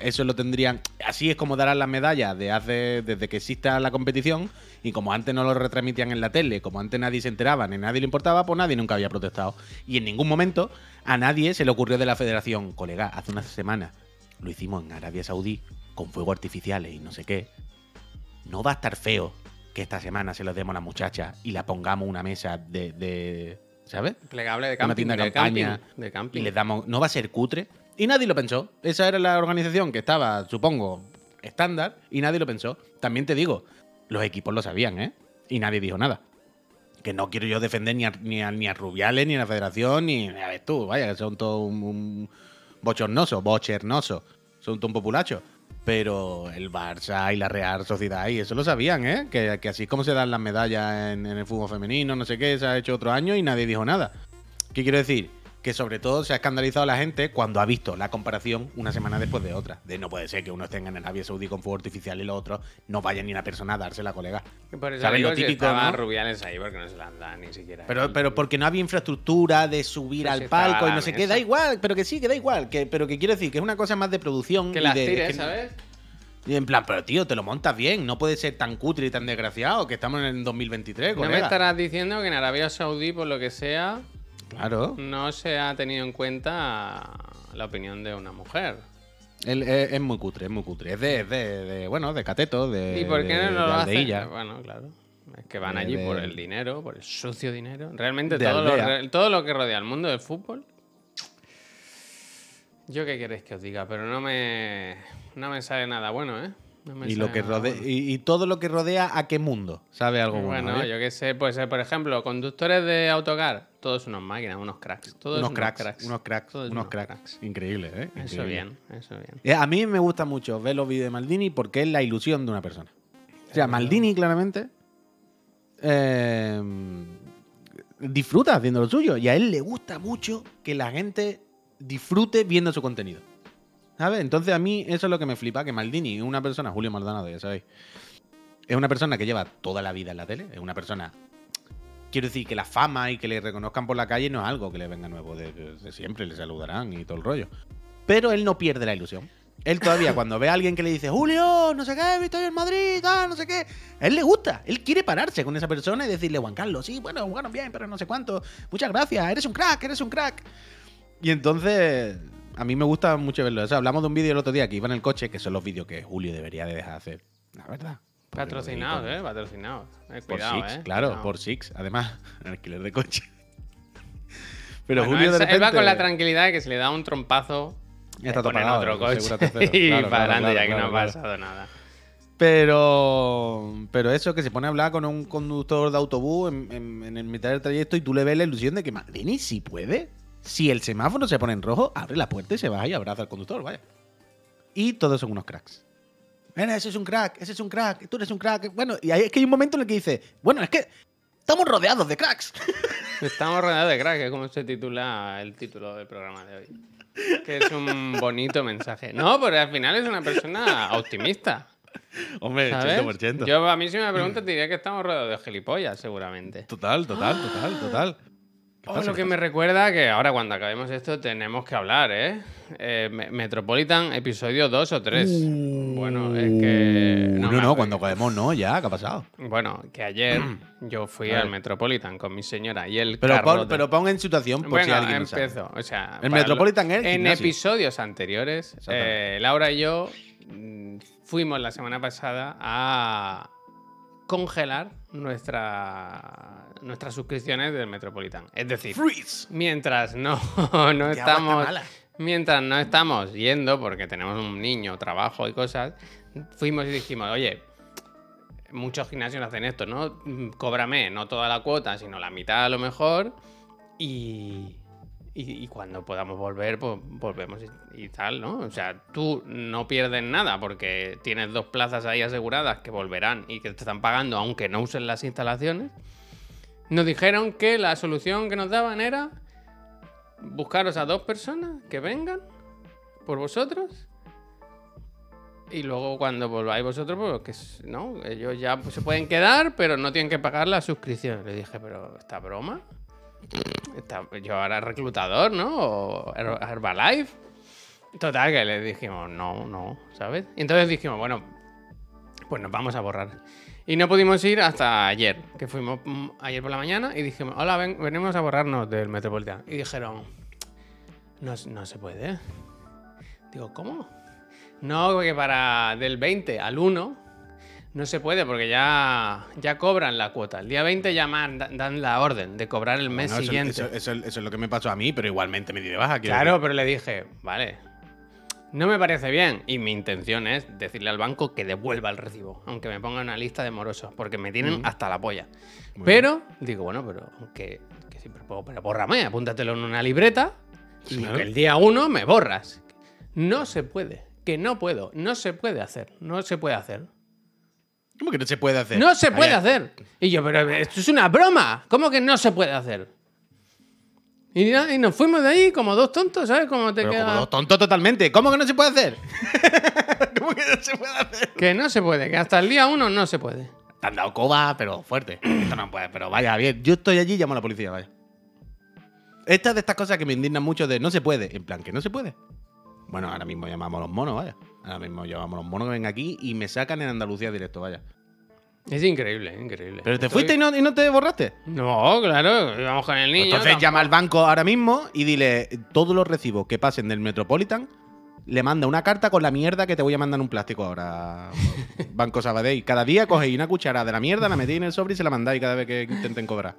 eso lo tendrían. Así es como darán las medallas de hace, desde que exista la competición. Y como antes no lo retransmitían en la tele, como antes nadie se enteraba ni nadie le importaba, pues nadie nunca había protestado. Y en ningún momento a nadie se le ocurrió de la federación, colega, hace unas semanas lo hicimos en Arabia Saudí con fuegos artificiales y no sé qué no va a estar feo que esta semana se lo demos a la muchacha y la pongamos una mesa de, de- ¿sabes? Plegable de Una camping. tienda de campaña camping. De camping. Y le damos, no va a ser cutre. Y nadie lo pensó. Esa era la organización que estaba, supongo, estándar y nadie lo pensó. También te digo, los equipos lo sabían, ¿eh? Y nadie dijo nada. Que no quiero yo defender ni a, ni a, ni a Rubiales, ni a la federación, ni a ver tú, vaya, que son todos un, un bochornoso, bochernoso. Son todo un populacho. Pero el Barça y la Real Sociedad, y eso lo sabían, ¿eh? Que, así es como se dan las medallas en, en el fútbol femenino, no sé qué, se ha hecho otro año y nadie dijo nada. ¿Qué quiero decir? Que sobre todo se ha escandalizado la gente cuando ha visto la comparación una semana después de otra. De no puede ser que uno esté en Arabia Saudí con fuego artificial y los otros no vaya ni una persona a dársela, colega. Por eso ¿Sabes lo típico, no? Rubiales ahí porque no se las dan ni siquiera. Pero, pero porque no había infraestructura de subir al palco y la no sé qué, da igual, pero que sí, que da igual. Que, pero que quiero decir que es una cosa más de producción. que y las de- tires, que- ¿sabes? Y en plan, pero tío, te lo montas bien, no puede ser tan cutre y tan desgraciado que estamos en el 2023, No me estarás diciendo que en Arabia Saudí, por lo que sea, Claro. no se ha tenido en cuenta la opinión de una mujer. Él- es, es muy cutre, es muy cutre. Es de, es de, de, bueno, de cateto, de. ¿Y por qué de- no lo hacen? Bueno, claro. Es que van allí por el dinero, por el sucio dinero. Realmente todo lo, todo lo que rodea el mundo del fútbol. Yo qué queréis que os diga, pero no me, no me sale nada bueno, ¿eh? No me Y, lo que nada rodea, bueno. y, y todo lo que rodea a qué mundo, ¿sabe algo bueno? Bueno, eh? yo qué sé, pues eh, por ejemplo, conductores de autocar, todos unos máquinas, unos cracks. Todos unos cracks, unos cracks, todos unos cracks. Increíble, ¿eh? Eso bien, eso bien. Eh, A mí me gusta mucho ver los vídeos de Maldini porque es la ilusión de una persona. O sea, Maldini claramente eh, disfruta haciendo lo suyo y a él le gusta mucho que la gente disfrute viendo su contenido. ¿Sabes? Entonces a mí eso es lo que me flipa, que Maldini es una persona, Julio Maldonado, ya sabéis, es una persona que lleva toda la vida en la tele, es una persona quiero decir que la fama y que le reconozcan por la calle no es algo que le venga nuevo, de, de siempre le saludarán y todo el rollo. Pero él no pierde la ilusión. Él todavía, cuando ve a alguien que le dice, Julio, no sé qué, estoy en Madrid, tal, no sé qué, a él le gusta. Él quiere pararse con esa persona y decirle, Juan Carlos, sí, bueno, jugaron bien, pero no sé cuánto. Muchas gracias, eres un crack, eres un crack. Y entonces, a mí me gusta mucho verlo. O sea, hablamos de un vídeo el otro día que iba en el coche, que son los vídeos que Julio debería de dejar de hacer. La verdad. Patrocinados, eh, patrocinados. Eh, Por Six, eh. claro, por Six. Además, alquiler de coche. Pero Bueno, Julio de repente... él va con la tranquilidad de que se le da un trompazo. Ya está ponen pagado, otro coche. tercero. y Claro, para adelante claro, ya que no ha pasado nada. Pero, pero eso, que se pone a hablar con un conductor de autobús en, en- en el mitad del trayecto y tú le ves la ilusión de que, Madrini, si puede, si el semáforo se pone en rojo, abre la puerta y se baja y abraza al conductor, vaya. Y todos son unos cracks. Mira, ese es un crack, ese es un crack, tú eres un crack. Bueno, y ahí es que hay un momento en el que dice, bueno, es que estamos rodeados de cracks. Estamos rodeados de crack, que es como se titula el título del programa de hoy. Que es un bonito mensaje. No, pero al final es una persona optimista. Hombre, ¿sabes? Yo, a mí, si me preguntas, te diría que estamos rodeados de gilipollas, seguramente. Total, total, total, total. ¿Qué Oh, lo ¿Qué que me recuerda que ahora cuando acabemos esto tenemos que hablar, ¿eh? Eh, Me- Metropolitan, episodio 2 o 3. Bueno, es que... Uh, no, no, cuando acabemos no, ya, ¿qué ha pasado? Bueno, que ayer yo fui al Metropolitan con mi señora y el Pero, carro pon, de- pero pon en situación por si bueno, alguien empiezo. O sea, El Metropolitan lo- es En episodios anteriores, eh, Laura y yo mm, fuimos la semana pasada a congelar nuestra, nuestras suscripciones del Metropolitan. Es decir, Freeze. mientras no, no estamos. Mientras no estamos yendo porque tenemos un niño trabajo y cosas fuimos y dijimos oye muchos gimnasios hacen esto no cóbrame no toda la cuota sino la mitad a lo mejor y y, y cuando podamos volver, pues volvemos y, y tal, ¿no? O sea, tú no pierdes nada porque tienes dos plazas ahí aseguradas que volverán y que te están pagando aunque no usen las instalaciones. Nos dijeron que la solución que nos daban era buscaros a dos personas que vengan por vosotros y luego cuando volváis vosotros, pues que no, ellos ya pues, se pueden quedar, pero no tienen que pagar la suscripción. Le dije, pero ¿esta broma? Yo ahora reclutador, ¿no? O Her- Herbalife. Total, que le dijimos, no, no, ¿sabes? Y entonces dijimos, bueno, pues nos vamos a borrar. Y no pudimos ir hasta ayer, que fuimos mm, ayer por la mañana y dijimos, hola, ven- venimos a borrarnos del Metropolitan. Y dijeron, no, no se puede. Digo, ¿cómo? No, porque para del 20 al 1 no se puede porque ya, ya cobran la cuota. El día 20 ya manda- dan la orden de cobrar el mes Bueno, eso, siguiente. eso- eso- eso es lo que me pasó a mí, pero igualmente me di de baja. Claro, decir. pero le dije, vale, no me parece bien. Y mi intención es decirle al banco que devuelva el recibo, aunque me ponga una lista de morosos, porque me tienen hasta la polla. Muy pero, digo, bueno, pero que, que siempre puedo, pero bórrame, apúntatelo en una libreta y Claro. el día uno me borras. No se puede, que no puedo, no se puede hacer, no se puede hacer. ¿Cómo que no se puede hacer? No se puede hacer. Y yo, pero esto es una broma. ¿Cómo que no se puede hacer? Y, nos fuimos de ahí como dos tontos, ¿sabes? Como te Pero queda... como dos tontos totalmente. ¿Cómo que no se puede hacer? ¿Cómo que no se puede hacer? Que no se puede, que hasta el día uno no se puede. Te han dado coba, pero fuerte. Esto no puede, pero vaya, bien. Yo estoy allí y llamo a la policía, vaya. Esta es de estas cosas que me indignan mucho de no se puede. En plan, que no se puede. Bueno, ahora mismo llamamos a los monos, vaya. Ahora mismo llamamos a los monos que ven aquí y me sacan en Andalucía directo, vaya. Es increíble, increíble. Pero te Estoy- fuiste y no, y no te borraste. No, claro, íbamos con el niño. Entonces tampoco- llama al banco ahora mismo y dile todos los recibos que pasen del Metropolitan. Le manda una carta con la mierda que te voy a mandar en un plástico ahora. Banco Sabadell. Cada día cogéis una cucharada de la mierda, la metéis en el sobre y se la mandáis cada vez que intenten cobrar.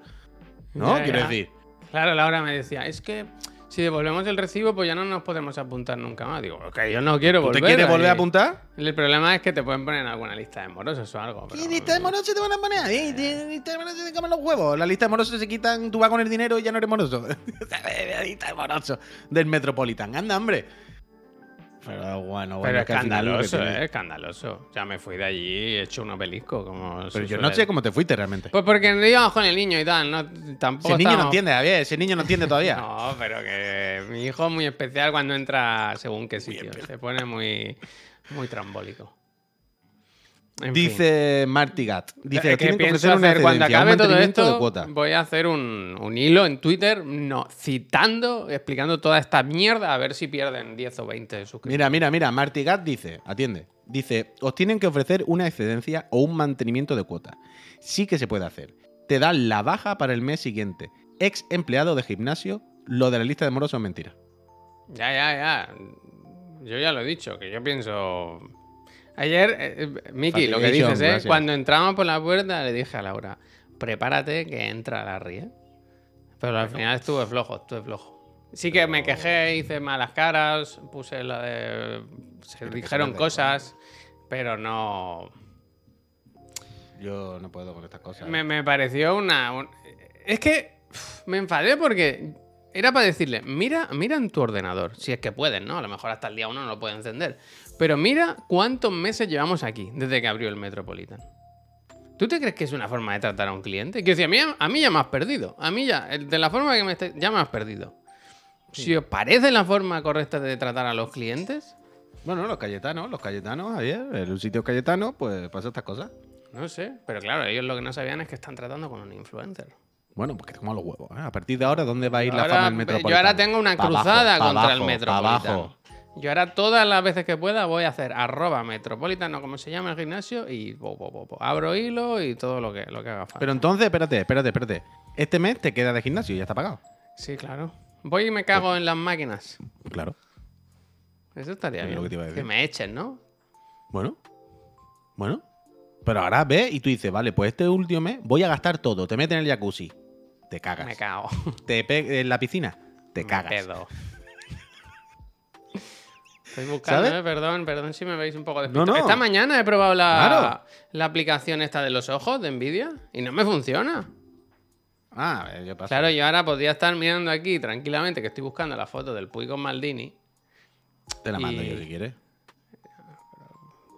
¿No? Ya, Quiero ya. decir. Claro, Laura me decía, es que si devolvemos el recibo, pues ya no nos podemos apuntar nunca más. Digo, ok, yo no quiero ¿Tú volver. te quieres ahí". volver a apuntar? El problema es que te pueden poner en alguna lista de morosos o algo. pero- ¿Qué lista de morosos te van a poner ahí? ¿Qué lista de morosos te comen los huevos? La lista de morosos se quitan, tú vas con el dinero y ya no eres moroso. la lista de morosos del Metropolitan. Anda, hombre. Pero bueno, bueno. Pero escandaloso, eh, escandaloso. Ya me fui de allí he hecho un obelisco, como Pero yo no sé cómo te fuiste realmente. Pues porque íbamos con el niño y tal, no, tampoco Ese niño no entiende, Javier. Ese niño no entiende todavía. No, pero que mi hijo es muy especial cuando entra según qué sitio. Se pone muy, muy trambólico. En fin. Dice Marty Gat. Dice, Es que pienso hacer cuando acabe todo esto, cuota. voy a hacer un, un hilo en Twitter no, citando, explicando toda esta mierda a ver si pierden 10 o 20 suscriptores. Mira, mira, mira. Marty Gat dice, atiende. Dice, os tienen que ofrecer una excedencia o un mantenimiento de cuota. Sí que se puede hacer. Te dan la baja para el mes siguiente. Ex empleado de gimnasio, lo de la lista de moros son mentiras. Ya, ya, ya. Yo ya lo he dicho, que yo pienso. Ayer, eh, eh, Miki, lo que dices, ¿eh? gracias. Cuando entramos por la puerta le dije a Laura, prepárate que entra Larry, ¿eh? Pero al final estuve flojo, estuve flojo. Sí que me quejé, hice malas caras, puse la de... Se dijeron cosas, pero no... Yo no puedo con estas cosas. Me, me pareció una... un- Es que uf, me enfadé porque era para decirle, mira, mira en tu ordenador, si es que pueden, ¿no? A lo mejor hasta el día uno no lo pueden encender. Pero mira cuántos meses llevamos aquí desde que abrió el Metropolitan. ¿Tú te crees que es una forma de tratar a un cliente? Que decir, a mí, a mí ya me has perdido. A mí ya, de la forma que me estáis- ya me has perdido. Si os parece la forma correcta de tratar a los clientes, Bueno, los Cayetanos, los Cayetanos, ayer, en un sitio Cayetano, pues pasa estas cosas. no sé. Pero claro, ellos lo que no sabían es que están tratando con un influencer. Bueno, pues que te coman los huevos. ¿eh? A partir de ahora, ¿dónde va a ir la fama del Metropolitano? Yo ahora tengo una Pa' cruzada contra abajo, el Metropolitano. abajo. Yo ahora todas las veces que pueda voy a hacer arroba metropolitano, como se llama el gimnasio, y bo, bo, abro hilo y todo lo que, lo que haga falta. Pero entonces, espérate, espérate, espérate. Este mes te queda de gimnasio y ya está pagado. Sí, claro. Voy y me cago en las máquinas. Claro. Eso estaría Es bien. lo que te iba a decir. me echen, ¿no? Bueno. Bueno. Pero ahora ves y tú dices, vale, pues este último mes voy a gastar todo. Te metes en el jacuzzi. Te cagas. Me cago. Te en la piscina. Te Me cagas. pedo. Estoy buscando, ¿Sabes? eh, perdón, perdón si me veis un poco No, despistado. no. Esta mañana he probado la, Claro. la aplicación esta de los ojos de Nvidia y no me funciona. Ah, yo paso. Claro, yo ahora podría estar mirando aquí tranquilamente que estoy buscando la foto del Puy con Maldini. Te la mando y- yo si quieres.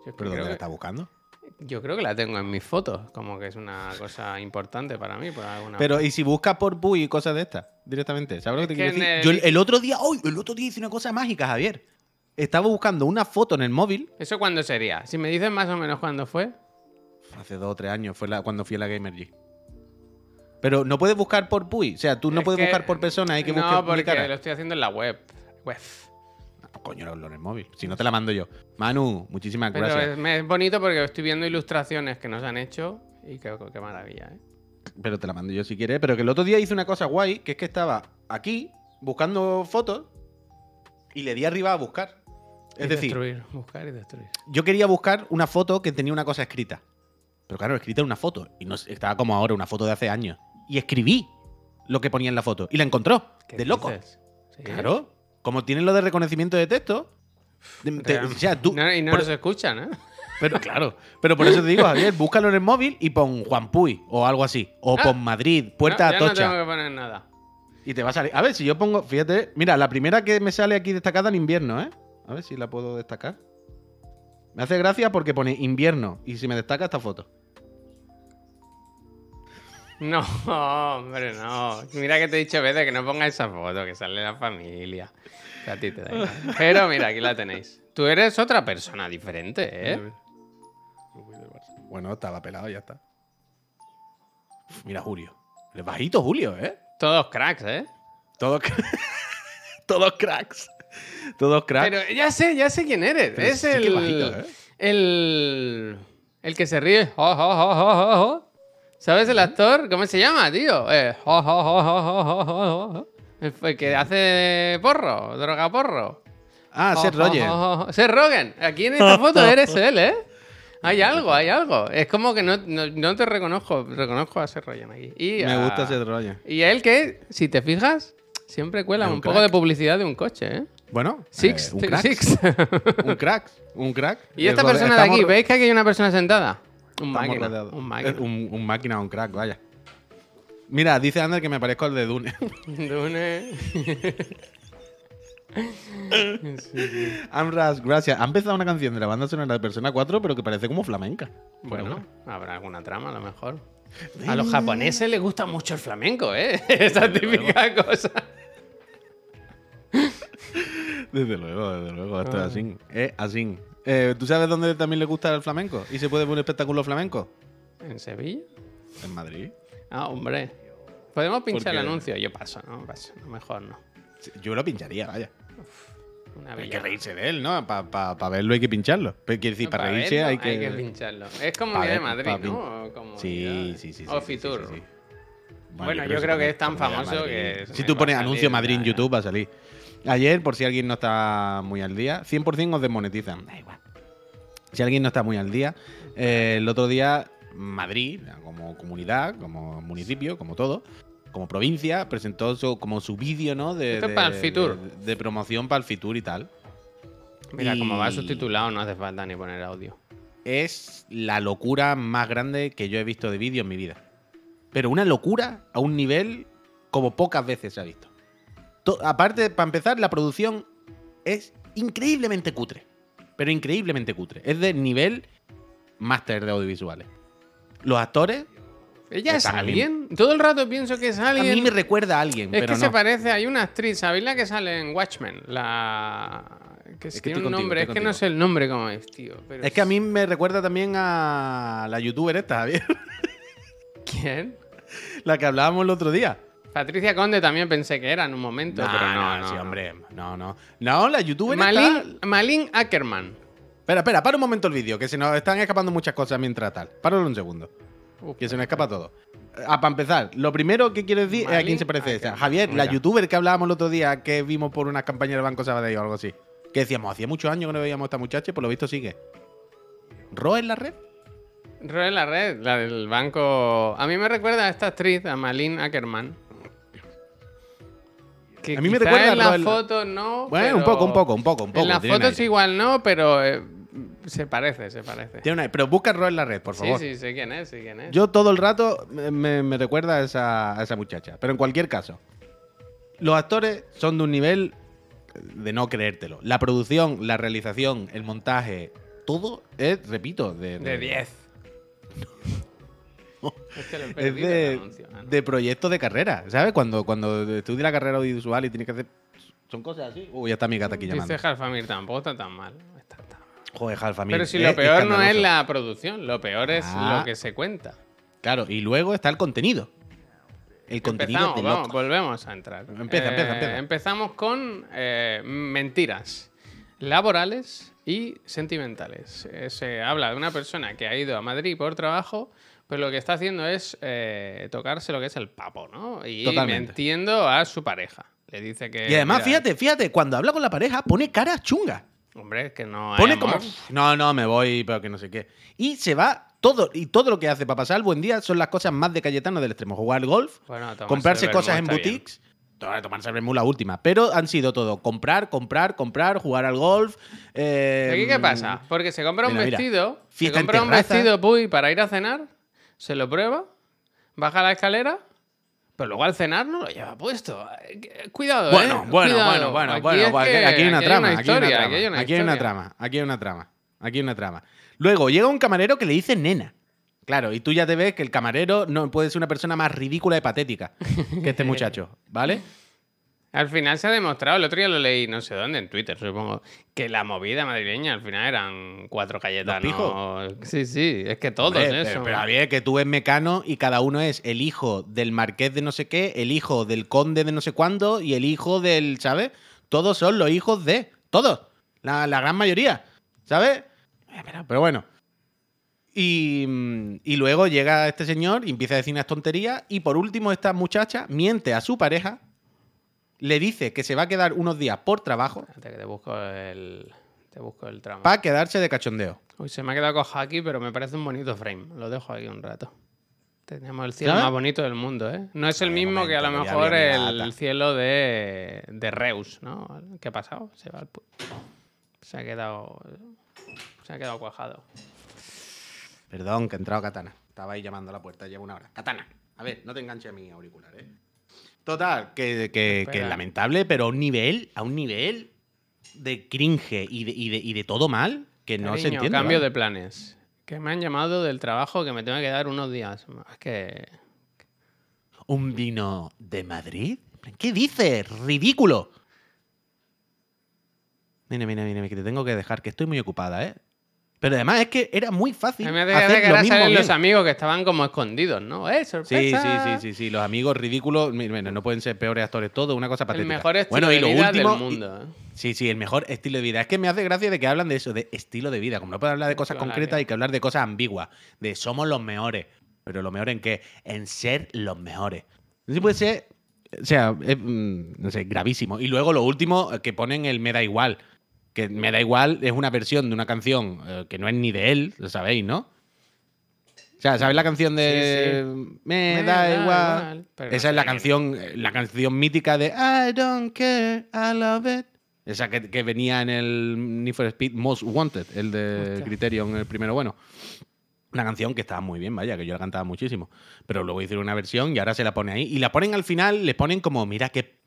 Yo, que ¿Pero dónde creo la que, estás buscando? yo creo que la tengo en mis fotos, como que es una cosa importante para mí. Por alguna... Pero, ¿y si buscas por Puy y cosas de estas? Directamente. ¿Sabes lo que te quiero que decir? Yo el- el, el otro día, hoy, el otro día hice una cosa mágica, Javier. Estaba buscando una foto en el móvil. ¿Eso cuándo sería? Si me dices más o menos cuándo fue. Hace dos o tres años, fue la, cuando fui a la Gamer G. Pero no puedes buscar por Puy. O sea, tú no Es puedes que- buscar por persona, hay que No, buscar porque cara. lo estoy haciendo en la web. Web. No, coño, lo hablo en el móvil. Si no te la mando yo. Manu, muchísimas Pero gracias. es bonito porque estoy viendo ilustraciones que nos han hecho y qué, qué maravilla, ¿eh? Pero te la mando yo si quieres. Pero que el otro día hice una cosa guay, que es que estaba aquí buscando fotos y le di arriba a buscar. Es Y decir, Destruir, buscar y destruir. yo quería buscar una foto que tenía una cosa escrita. Pero claro, escrita en una foto. Y no es- estaba como ahora, una foto de hace años. Y escribí lo que ponía en la foto. Y la encontró. ¿Qué De loco. Claro. Como tienen lo de reconocimiento de texto. te- o sea, tú- No, y no por- nos escuchan, ¿eh? Pero claro, pero por eso te digo, Javier, búscalo en el móvil y pon Juan Puy o algo así. O Ah. pon Madrid, Puerta No, ya no tengo que poner nada. Y te va a salir. A ver, si yo pongo, fíjate, mira, la primera que me sale aquí destacada en invierno, ¿eh? A ver si la puedo destacar. Me hace gracia porque pone invierno y si me destaca esta foto. No, hombre, no. Mira que te he dicho veces que no pongas esa foto, que sale la familia. Que a ti te da igual. Pero mira, aquí la tenéis. Tú eres otra persona diferente, ¿eh? Bueno, estaba pelado, ya está. Mira, Julio. El bajito, Julio, ¿eh? Todos cracks, ¿eh? Todos, Todos cracks. Todos cracks. Pero ya sé, ya sé quién eres. Es el, el. El que se ríe. ¿Sabes el actor? ¿Cómo se llama, tío? Eh, el, que hace porro, droga porro. Ah, Seth Rogen. Seth Rogen. Aquí en esta foto eres él, ¿eh? Hay algo, hay algo. Es como que no, no, te reconozco. Reconozco a Seth Rogen aquí. Me gusta Seth Rogen. Y él que, si te fijas, siempre cuela un, un poco de publicidad de un coche, ¿eh? Bueno, Six, eh, un crack. six. un crack. Un crack. y esta persona de aquí, ¿veis que aquí hay una persona sentada? Un máquina. Un máquina. Un, un máquina, un crack, vaya. Mira, dice Ander que me parezco al de Dune. Dune. Amras, gracias. Ha empezado una canción de la banda sonora de Persona 4, pero que parece como flamenca. Bueno, habrá alguna trama a lo mejor. A los japoneses les gusta mucho el flamenco, ¿eh? Esa típica cosa. Desde luego, desde luego, esto es Ah. así. Es así. Eh, ¿Tú sabes dónde también le gusta el flamenco? ¿Y se puede ver un espectáculo flamenco? ¿En Sevilla? En Madrid. Ah, hombre. ¿Podemos pinchar el anuncio? Yo paso, ¿no? Paso. Mejor no. Yo lo pincharía, vaya. Una Hay que reírse de él, ¿no? Para verlo hay que pincharlo. Pero quiere decir, No, para reírse verlo, hay que. pincharlo. Es como Pa' de Madrid, pa' ¿no? Como Sí, sí, sí. sí, O sí, Fitur. sí, sí. Bueno, yo creo que es tan famoso que Si tú pones anuncio Madrid en. YouTube va a salir. Ayer, por si alguien no está muy al día, 100% os desmonetizan. Da igual. Si alguien no está muy al día, eh, el otro día Madrid, como comunidad, como municipio, como todo, como provincia, presentó su- como su vídeo, ¿no? De, Esto de- para el Fitur. De, de promoción para el Fitur y tal. Mira, como va subtitulado, no hace falta ni poner audio. es la locura más grande que yo he visto de vídeo en mi vida. Pero una locura a un nivel como pocas veces se ha visto. Aparte, para empezar, la producción es increíblemente cutre. Pero increíblemente cutre. Es de nivel máster de audiovisuales. Los actores, ¿Ella es Están al alguien? Todo el rato pienso que es a alguien. mí me recuerda a alguien, es pero que no. se parece, hay una actriz, ¿sabéis la que sale en Watchmen? La. Que Es que tiene un contigo, nombre, es que no sé el nombre cómo es, tío. pero Es que a mí me recuerda también a la youtuber esta, Javier. ¿Quién? la que hablábamos el otro día. Patricia Conde también pensé que era en un momento, pero no, no. sí, no. hombre. No, no. No, la youtuber Malin, Malin Ackerman. Espera, espera, para un momento el vídeo, que se nos están escapando muchas cosas mientras tal. Páralo un segundo, Uf, que se nos escapa todo. Ah, para empezar, lo primero que quiero decir es a quién se parece. Ackerman. Javier, la youtuber que hablábamos el otro día, que vimos por unas campañas del Banco Sabadell o algo así. Que decíamos, hacía muchos años que no veíamos a esta muchacha y por lo visto sigue. ¿Ro en la red? Ro en la red, la del banco. A mí me recuerda a esta actriz, a Malin Ackerman. Que A mí me recuerda en la foto no. Bueno, un poco, un poco, un poco, un poco. En las fotos igual no, pero eh, se parece, se parece. Tiene. Pero busca Ro en la red, por Sí, favor. sí, sé quién es, sé quién es. Yo todo el rato me, me- me recuerda a esa, a esa muchacha. Pero en cualquier caso, los actores son de un nivel de no creértelo. La producción, la realización, el montaje, todo es, repito, de, De 10. es que Es de, anuncio, ah, ¿no? de proyecto de carrera, ¿sabes? Cuando, cuando estudias la carrera audiovisual y tienes que hacer. Son cosas así. Uy, ya está mi gata aquí llamando. Dice Halfamir tampoco está tan mal. Está tan mal. Joder, Halfamir, Pero si lo peor no es la producción, lo peor es Ah. lo que se cuenta. Claro, y luego está el contenido. El contenido Empezamos, de vamos, volvemos a entrar. Empieza, empieza, empieza. Empezamos con eh, mentiras laborales y sentimentales. Eh, se habla de una persona que ha ido a Madrid por trabajo, pero lo que está haciendo es eh, tocarse lo que es el papo, ¿no? Y Totalmente. mintiendo a su pareja. Le dice que. Y además, mira, fíjate, fíjate, cuando habla con la pareja, pone cara chunga. Hombre, que no hay Pone amor. como, no, no, me voy, pero que no sé qué. Y se va todo, y todo lo que hace para pasar el buen día son las cosas más de Cayetano del extremo. Jugar al golf, Bueno, tomarse comprarse el cosas en está boutiques. to- Tomarse el vermú la última. Pero han sido todo comprar, comprar, comprar, jugar al golf. eh, ¿Aquí qué pasa? Porque se compra un mira, mira. vestido, se Fiesta en compra un terraza. vestido Puy para ir a cenar, se lo prueba, baja la escalera, pero luego al cenar no lo lleva puesto. Eh, Cuidado, Bueno, eh. bueno, Cuidado. bueno, bueno, bueno. es pues aquí, hay una trama, aquí hay una trama, aquí hay una trama, aquí hay una trama. Luego llega un camarero que le dice nena. Claro, y tú ya te ves que el camarero no puede ser una persona más ridícula y patética que este muchacho, ¿vale? Al final se ha demostrado, el otro día lo leí, no sé dónde, en Twitter supongo, que la movida madrileña al final eran cuatro Cayetanos. Sí, sí, es que todos Hombre, eso. Pero, pero Javier, que tú ves Mecano y cada uno es el hijo del marqués de no sé qué, el hijo del conde de no sé cuándo y el hijo del, ¿sabes? Todos son los hijos de. Todos. La, la gran mayoría. ¿Sabes? Eh, Pero, bueno. Y, y luego llega este señor y empieza a decir unas tonterías. Y por último, esta muchacha miente a su pareja. Le dice que se va a quedar unos días por trabajo Espérate que te busco el, te busco el tramo. para quedarse de cachondeo. Uy, se me ha quedado coja aquí, pero me parece un bonito frame. Lo dejo aquí un rato. Tenemos el cielo ¿Sabes? más bonito del mundo, ¿eh? No es el mismo que a lo mejor el cielo de, de Reus, ¿no? ¿Qué ha pasado? Se va al pu- Se ha quedado. Se ha quedado cuajado. Perdón, que ha entrado Katana. Estaba ahí llamando a la puerta, lleva una hora. Katana, a ver, no te enganche a mi auricular, ¿eh? Total, que, que, lamentable, pero a un nivel, a un nivel de cringe y de, y de, y de todo mal que no se entiende. cambio vale. de planes. Que me han llamado del trabajo que me tengo que dar unos días. Es que. ¿Un vino de Madrid? ¿Qué dices? ¡Ridículo! Mira, mira, mira, que te tengo que dejar, que estoy muy ocupada, ¿eh? Pero además es que era muy fácil. A mí me hace hacer gracia que lo mismo bien. los amigos que estaban como escondidos, ¿no? ¡Eh, Sí, sorpresa! sí, sí, sí, sí. Los amigos ridículos, bueno, no pueden ser peores actores todos, una cosa El patética. mejor estilo bueno, y de lo vida último, del mundo. ¿eh? Sí, sí, el mejor estilo de vida. Es que me hace gracia de que hablan de eso, de estilo de vida. Como no pueden hablar de cosas Claro. concretas, hay que hablar de cosas ambiguas. De somos los mejores. Pero lo mejor en qué? En ser los mejores. Si puede ser. O sea, es, mm, no sé, gravísimo. Y luego lo último, eh, que ponen el me da igual. Que me da igual es una versión de una canción eh, que no es ni de él, lo sabéis, ¿no? O sea, ¿sabéis la canción de Me, da, igual? Esa es la canción, la canción mítica de I don't care, I love it. Esa que, que venía en el Need for Speed Most Wanted, el de Hostia. Criterion, el primero bueno. Una canción que estaba muy bien, vaya, que yo la cantaba muchísimo. Pero luego hicieron una versión y ahora se la pone ahí. Y la ponen al final, le ponen como, mira qué,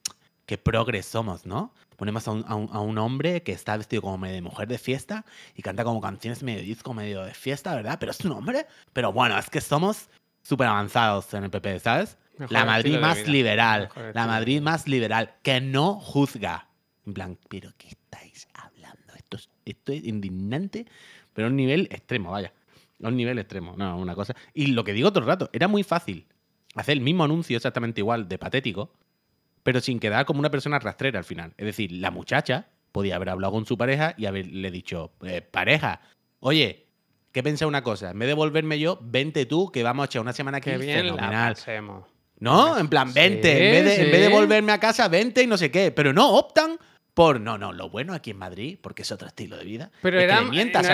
qué progres somos, ¿no? Ponemos a un, a un- a un hombre que está vestido como medio de mujer de fiesta y canta como canciones medio disco, medio de fiesta, ¿verdad? Pero es un hombre. Pero bueno, es que somos súper avanzados en el PP, ¿sabes? Mejor la Madrid más liberal. Mejor La Madrid más liberal. Que no juzga. En plan, ¿pero qué estáis hablando? Esto es, esto es indignante, pero a un nivel extremo, vaya. A un nivel extremo. No, una cosa. Y lo que digo todo el rato, era muy fácil hacer el mismo anuncio exactamente igual de patético, pero sin quedar como una persona rastrera al final. Es decir, la muchacha podía haber hablado con su pareja y haberle dicho, eh, pareja, oye, ¿qué pensa una cosa? En vez de volverme yo, vente tú, que vamos a echar una semana aquí Qué bien la fenomenal. pasemos. ¿No? En plan, vente. Sí, en, vez de, en vez de volverme a casa, vente y no sé qué. Pero no, optan por. No, no, lo bueno aquí en Madrid, porque es otro estilo de vida. Pero es que era, le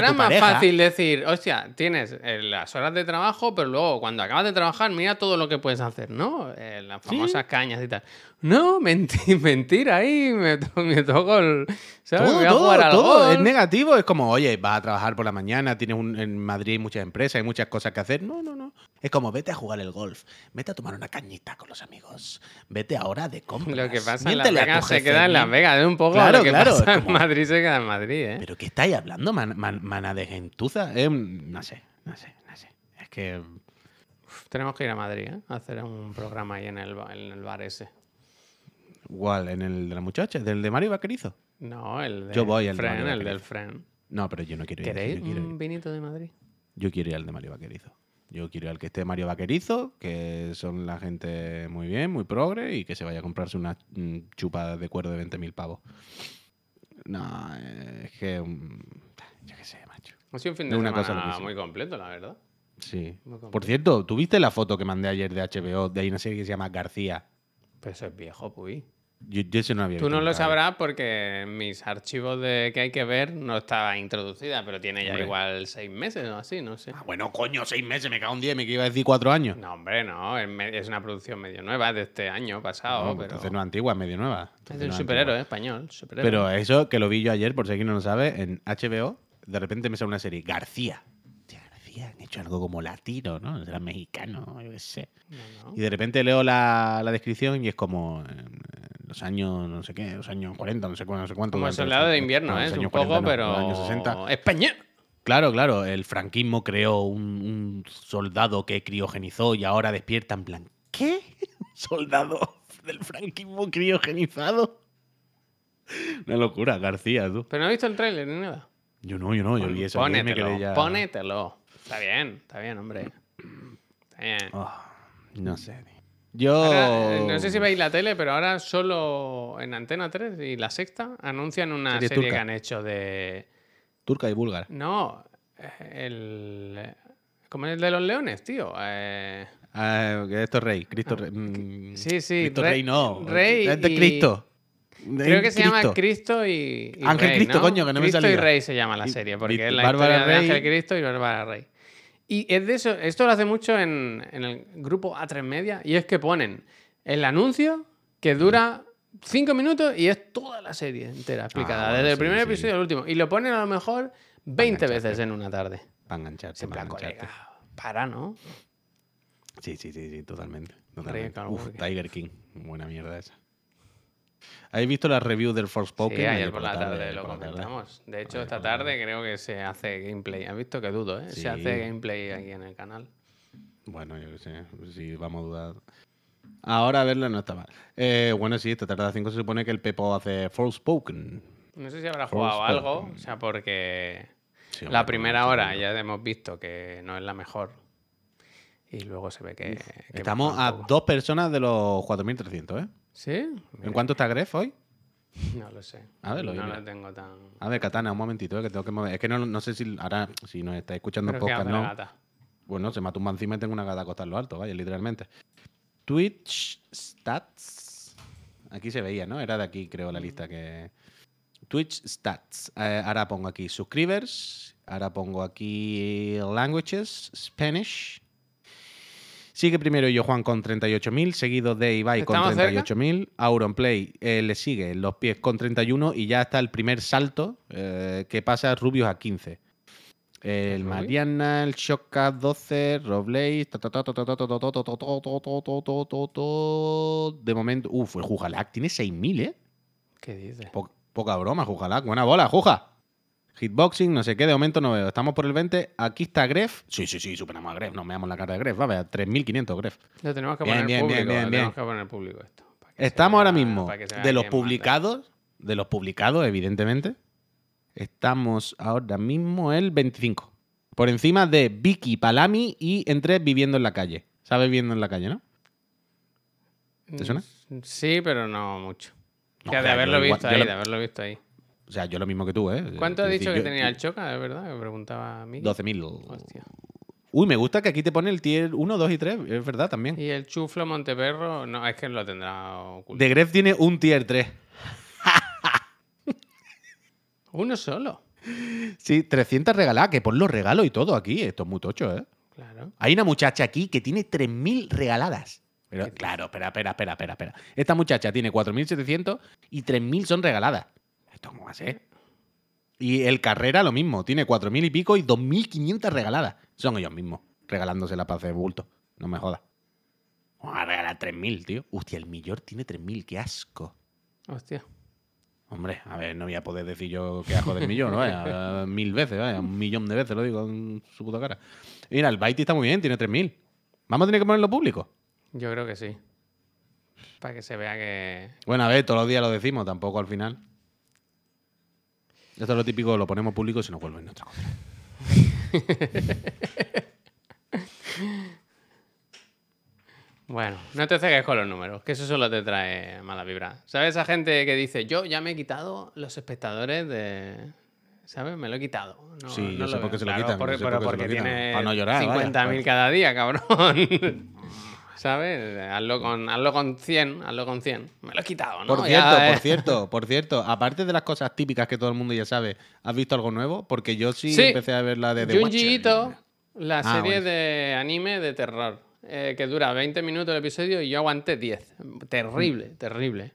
no más pareja. fácil decir, hostia, tienes eh, las horas de trabajo, pero luego cuando acabas de trabajar, mira todo lo que puedes hacer, ¿no? Eh, las Sí. famosas cañas y tal. No, menti- mentira, ahí me, to- me toco el. ¿Sabes? Todo, todo, todo es negativo. Es como, oye, vas a trabajar por la mañana, tienes un, en Madrid hay muchas empresas, hay muchas cosas que hacer. No, no, no. Es como, vete a jugar el golf, vete a tomar una cañita con los amigos, vete ahora de compras. Lo que pasa en Las Vegas se queda en Las Vegas, es un poco Claro, lo que claro, pasa en Madrid se queda en Madrid, ¿eh? ¿Pero qué estáis hablando, man- man- mana de gentuza? Eh, no sé, no sé, no sé. Es que Uf, tenemos que ir a Madrid, ¿eh? A hacer un programa ahí en el, en el bar ese. igual, en el de la muchacha, del de Mario Vaquerizo. No, el del Yo voy al de Fren, el del Fren. No, pero yo no quiero ir. ¿Queréis Yo quiero, ir. un vinito de Madrid? Yo quiero ir al de Mario Vaquerizo. Yo quiero ir al que esté Mario Vaquerizo, que son la gente muy bien, muy progre, y que se vaya a comprarse una mm, chupa de cuero de 20.000 pavos. No, es que. mm, Yo qué sé, macho. Ha sido un fin de una cosa semana loquísima. muy completo, la verdad. Sí. Por cierto, ¿tuviste la foto que mandé ayer de HBO? De ahí una serie que se llama García. Pero eso es viejo, Puy. Yo, yo eso no había Tú no lo sabrás porque mis archivos de que hay que ver no estaba introducida, pero tiene ya Hombre. igual seis meses o así, no sé. Ah, bueno, coño, seis meses, me cago en diez, me iba a decir cuatro años. No, hombre, no. Es, una producción medio nueva de este año pasado, No, pero. Entonces no es antigua, medio nueva. es Entonces un no superhéroe español. Superhéroe. Pero eso que lo vi yo ayer, por si alguien no lo sabe, en HBO, de repente me sale una serie, García. Han hecho algo como latino, ¿no? Será mexicano, yo qué sé. No, no. Y de repente leo la, la descripción y es como en los años, no sé qué, los años 40, no sé cuánto. No sé cuánto Como el soldado de invierno, no, ¿eh? un poco, 40 no, pero. los años 60. ¡Español! Claro, claro, el franquismo creó un, un soldado que criogenizó y ahora despierta en plan, ¿qué? ¿Un soldado del franquismo criogenizado? Una locura, García, tú. Pero no he visto el tráiler ni nada. Yo no, yo no, yo vi eso Pónetelo, ya... pónetelo. Está bien, está bien, hombre. Está bien. Ah, no sé. Yo... Ahora, eh, no sé si veis la tele, pero ahora solo en Antena 3 y la sexta anuncian una serie que han hecho de. Turca y búlgara. No, eh, el. ¿Cómo es el de los leones, tío? Eh, Ah, que esto es rey, Cristo rey. mm, sí, sí, Cristo rey- rey, no. rey es de y- Cristo. creo que se llama Cristo. Y. y Ángel Rey, Cristo, ¿no? coño, que no me Cristo y. Rey se llama la Y- serie, y porque es la Bárbara historia de Rey- Ángel Cristo y Bárbara Rey. Y es de eso, esto lo hace mucho en, en el grupo A3 Media, y es que ponen el anuncio que dura cinco minutos y es toda la serie entera explicada, Ah, desde el primer sí. episodio al último. Y lo ponen a lo mejor 20 engancharte. veces en una tarde. Para engancharte, En plan, para engancharte. colega, para, ¿no? Sí, sí, sí, sí, totalmente. totalmente. Uf. Tiger King. Buena mierda esa. ¿Habéis visto la review del Forspoken? Sí, ayer por la tarde, lo comentamos. De hecho, esta tarde creo que se hace gameplay. ¿Has visto que dudo, eh? Sí. Se hace gameplay aquí en el canal. Bueno, yo qué sé, si vamos a dudar. Ahora a verla no está mal. Eh, bueno, sí, esta tarde a las 5 se supone que el Pepo hace Forspoken. No sé si habrá jugado algo, o sea, porque Sí, la primera hora ya hemos visto que no es la mejor. Y luego se ve que. que Estamos a dos personas de los 4.300, ¿eh? ¿Sí? ¿En cuánto está Gref hoy? No lo sé. A ver, lo no lo tengo tan. A ver, Katana, un momentito, ¿eh? que tengo que mover. Es que no, no sé si ahora, si nos estáis escuchando en Pero ¿qué podcast, ¿no? gata? Bueno, se me tumba encima y tengo una gata acostada en lo alto, vaya, literalmente. Twitch Stats. Aquí se veía, ¿no? Era de aquí, creo, la lista que. Twitch Stats. Eh, ahora pongo aquí subscribers. Ahora pongo aquí languages, Spanish. Sigue primero yo Juan con 38.000, seguido de Ibai con 38.000, Auronplay eh, le sigue los pies con 31 y ya está el primer salto eh, que pasa Rubios a 15. El Mariana, el Shoka 12, Robles, de momento, uff, el Jujalac tiene 6.000, ¿eh? ¿Qué dices? poca broma, Jujalac, buena bola, Juja. Hitboxing, no sé qué, de momento no veo. Estamos por el 20. Aquí está Gref. Sí, sí, sí, superamos a Gref. No me damos la cara de Gref. Va a ver, 3.500 Gref. Lo tenemos que Bien, poner bien, bien, público. bien, lo bien. tenemos que poner público esto. Estamos ahora mismo de los manda. publicados, de los publicados, evidentemente. Estamos ahora mismo el 25. Por encima de Vicky, Palami y entre Viviendo en la calle. ¿Sabes Viviendo en la calle, no? ¿Te suena? Mm, Sí, pero no mucho. No, que de o sea, haberlo igual- visto ahí, lo- de haberlo visto ahí. O sea, yo lo mismo que tú, ¿eh? ¿Cuánto ha Quiero dicho decir, que yo- tenía el Choca, de verdad? Que preguntaba a mí. 12.000. Hostia. Uy, me gusta que aquí te pone el tier 1, 2 y 3. Es verdad también. Y el Chuflo Monteperro, no, es que lo tendrá oculto. De Gref tiene un tier 3. Uno solo. Sí, 300 regaladas, que pon los regalos y todo aquí. Esto es muy tocho, ¿eh? Claro. Hay una muchacha aquí que tiene 3.000 regaladas. Pero, ¿Qué claro, espera, espera, espera, espera, espera. Esta muchacha tiene 4.700 y 3.000 son regaladas. ¿Esto cómo va a ser? Y el Carrera lo mismo, tiene 4.000 y pico y 2.500 regaladas. Son ellos mismos, regalándose la paz de bulto. No me jodas. Vamos a regalar 3.000, tío. Hostia, el millor tiene 3.000, qué asco. Hostia. Hombre, a ver, no voy a poder decir yo que asco del millón, ¿no? Vaya, eh, mil veces, vaya, un millón de veces lo digo en su puta cara. Mira, el Baiti está muy bien, tiene 3.000. ¿Vamos a tener que ponerlo público? Yo creo que sí. Para que se vea que. Bueno, a ver, todos los días lo decimos, tampoco al final. Esto es lo típico, lo ponemos público y se nos vuelve en nuestra. Bueno, no te cegues con los números, que eso solo te trae mala vibra. ¿Sabes esa gente que dice, yo ya me he quitado los espectadores de. ¿Sabes? Me lo he quitado. No, Sí, yo sé por qué se lo Claro, quitan, por- pero porque quitan. tiene Para no llorar, vaya, 50.000 claro. cada día, cabrón. ¿Sabes? Hazlo con, hazlo con 100, hazlo con 100. Me lo he quitado, ¿no? Por Ya, cierto, eh. por cierto, por cierto, aparte de las cosas típicas que todo el mundo ya sabe, ¿has visto algo nuevo? Porque yo sí, Sí. empecé a ver la de The Junji. Ito, la Ah, serie bueno. de anime de terror, eh, que dura 20 minutos el episodio y yo aguanté 10. Terrible, terrible. Eh,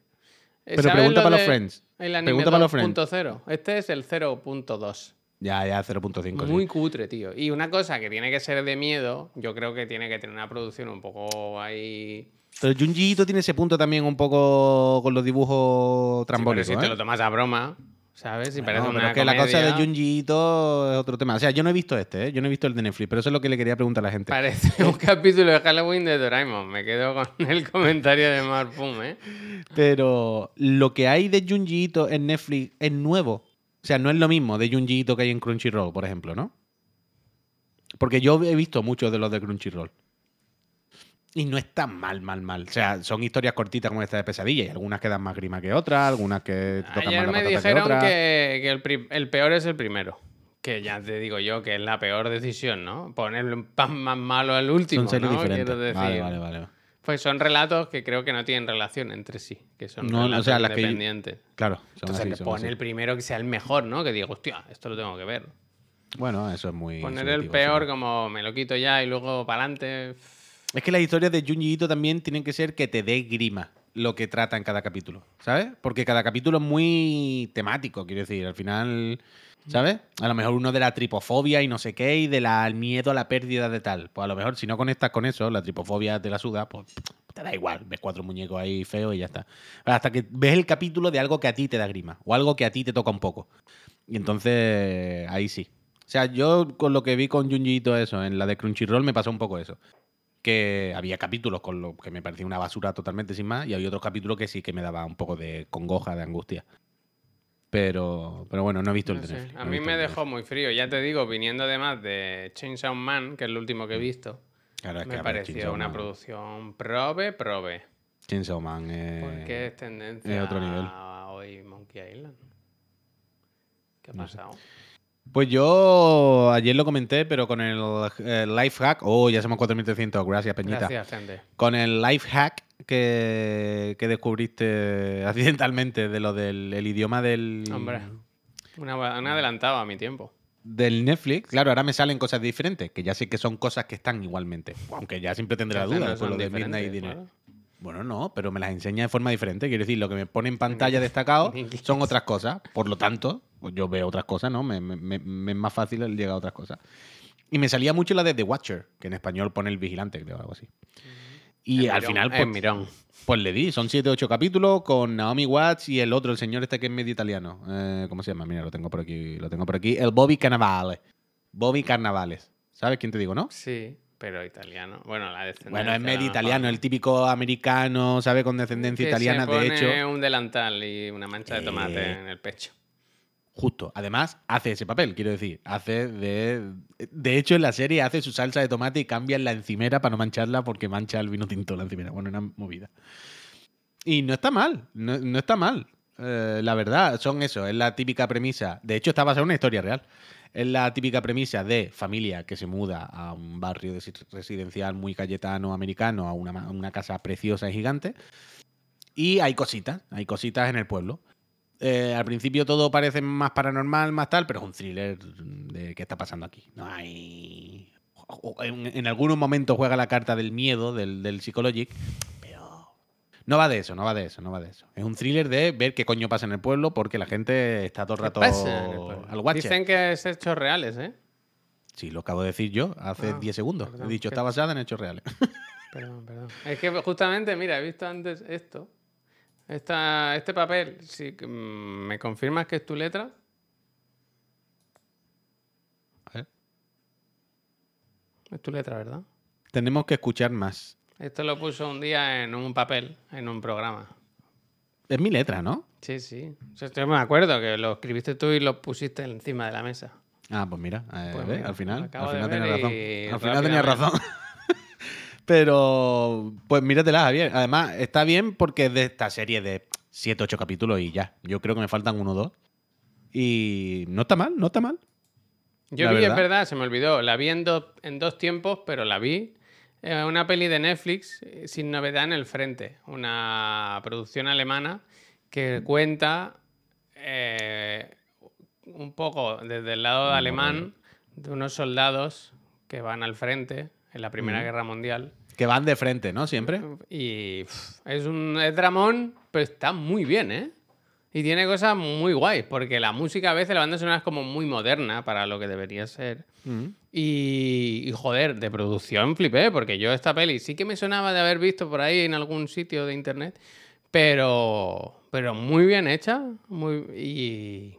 Pero ¿sabes pregunta lo para los friends. El anime Pregunta para los friends. 2.0. Este es el 0.2. Ya, ya, 0.5. sí. Muy cutre, tío. Y una cosa que tiene que ser de miedo, yo creo que tiene que tener una producción un poco ahí... Pero Junji tiene ese punto también un poco con los dibujos Sí, pero trambólicos. si te ¿eh? lo tomas a broma, ¿sabes? Si parece No, una pero es que la cosa de Junji es otro tema. O sea, yo no he visto este, ¿eh? yo no he visto el de Netflix, pero eso es lo que le quería preguntar a la gente. Parece un capítulo de Halloween de Doraemon. Me quedo con el comentario de Marpum, ¿eh? Pero lo que hay de Junji en Netflix es nuevo. O sea, no es lo mismo de Junji Ito que hay en Crunchyroll, por ejemplo, ¿no? Porque yo he visto muchos de los de Crunchyroll. Y no es tan mal, mal, mal. O sea, son historias cortitas como esta de pesadilla y algunas que dan más grima que otras, algunas que te tocan Ayer más la me que dijeron que, que el, peor es el primero. Que ya te digo yo que es la peor decisión, ¿no? Ponerle un pan más malo al último, Son series ¿no? diferentes. Quiero decir. Vale, vale, vale. Pues son relatos que creo que no tienen relación entre sí, que son No, o relatos sea, las que yo- independientes. Claro, Entonces así, le pone así. el primero que sea el mejor, ¿no? Que digo, hostia, esto lo tengo que ver. Bueno, eso es muy. Poner el peor sí. como me lo quito ya y luego para adelante. Es que las historias de Junji Ito también tienen que ser que te dé grima lo que trata en cada capítulo, ¿sabes? Porque cada capítulo es muy temático, quiero decir, al final, ¿sabes? A lo mejor uno de la tripofobia y no sé qué, y del miedo a la pérdida de tal. Pues a lo mejor si no conectas con eso, la tripofobia te la suda, pues te da igual, ves cuatro muñecos ahí feos y ya está. Hasta que ves el capítulo de algo que a ti te da grima, o algo que a ti te toca un poco. Y entonces, ahí sí. O sea, yo con lo que vi con Junji Ito eso, en la de Crunchyroll me pasó un poco eso que había capítulos con lo que me parecía una basura totalmente sin más y había otros capítulos que sí que me daba un poco de congoja, de angustia. Pero, pero bueno, no he visto el No sé. A no mí visto me dejó muy frío. Ya te digo, viniendo además de Chainsaw Man, que es el último que he visto, Netflix. Claro, me pareció Chainsaw una Man- producción probe, probe. Chainsaw Man. eh, Porque es tendencia es otro nivel. a hoy Monkey Island. ¿Qué ha No sé. Pues yo ayer lo comenté, pero con el, eh, life hack. Oh, ya somos 4300. Gracias, Peñita. Gracias, gente. Con el life hack que, que descubriste accidentalmente de lo del el idioma del, Hombre. Una, un adelantado a mi tiempo. del Netflix. Claro, ahora me salen cosas diferentes, que ya sé que son cosas que están igualmente. Aunque ya siempre tendré la duda son lo de Midnight Dinner. claro. Bueno, no, pero me las enseña de forma diferente. Quiero decir, lo que me pone en pantalla destacado son otras cosas. Por lo tanto, yo veo otras cosas, ¿no? Me, me- me- es más fácil el llegar a otras cosas. Y me salía mucho la de The Watcher, que en español pone el vigilante, creo, algo así. Y En al Mirón, final, pues, Mirón. pues le di. Son 7 8 capítulos con Naomi Watts y el otro, el señor este que es medio italiano. Eh, ¿Cómo se llama? Mira, lo tengo por aquí. Lo tengo por aquí. El Bobby Carnavale. Bobby Carnavales. ¿Sabes quién te digo, no? Sí, pero italiano. Bueno, la descendencia. Bueno, es medio italiano, el típico americano, ¿sabe? Con descendencia Que italiana, se de hecho. un delantal y una mancha de tomate Eh, en el pecho. Justo. Además, hace ese papel, quiero decir. Hace de. De hecho, en la serie hace su salsa de tomate y cambia la encimera para no mancharla porque mancha el vino tinto la encimera. Bueno, una movida. Y no está mal. No, no está mal. Eh, la verdad, son eso. Es la típica premisa. De hecho, está basada en una historia real. Es la típica premisa de familia que se muda a un barrio de- residencial muy cayetano americano, a una, a una casa preciosa y gigante. Y hay cositas, hay cositas en el pueblo. Eh, al principio todo parece más paranormal, más tal, pero es un thriller de qué está pasando aquí. No hay. En, en algunos momentos juega la carta del miedo, del, del psychologic, pero. No va de eso, no va de eso, no va de eso. Es un thriller de ver qué coño pasa en el pueblo porque la gente está todo el ¿Qué rato al watcher. Dicen que es hechos reales, ¿eh? Sí, lo acabo de decir yo hace Ah, 10 segundos. perdón, He dicho, está basada en hechos reales. Perdón, perdón. Es que justamente, mira, he visto antes esto. Esta, este papel, si mm, me confirmas que es tu letra. A ver. Es tu letra, ¿verdad? Tenemos que escuchar más. Esto lo puso un día en un papel, en un programa. Es mi letra, ¿no? Sí, sí. O sea, yo me acuerdo que lo escribiste tú y lo pusiste encima de la mesa. Ah, pues mira, eh, Pues mira, al final, al final tenía razón. Al final tenía razón. Pero, pues míratela, Javier. Además, está bien porque es de esta serie de 7, 8 capítulos y ya. Yo creo que me faltan uno o dos. Y no está mal, no está mal. Yo La vi, es verdad. se me olvidó. La vi en, do- en dos tiempos, pero la vi. eh, una peli de Netflix eh, sin novedad en el frente. Una producción alemana que cuenta eh, un poco desde el lado alemán de unos soldados que van al frente en la Primera Guerra Mundial. Que van de frente, ¿no? Siempre. Y pff, es un es dramón, pero está muy bien, ¿eh? Y tiene cosas muy guays, porque la música a veces, la banda sonora es como muy moderna para lo que debería ser. Mm. Y, y, joder, de producción flipé, porque yo esta peli sí que me sonaba de haber visto por ahí en algún sitio de internet, pero, pero muy bien hecha muy, y,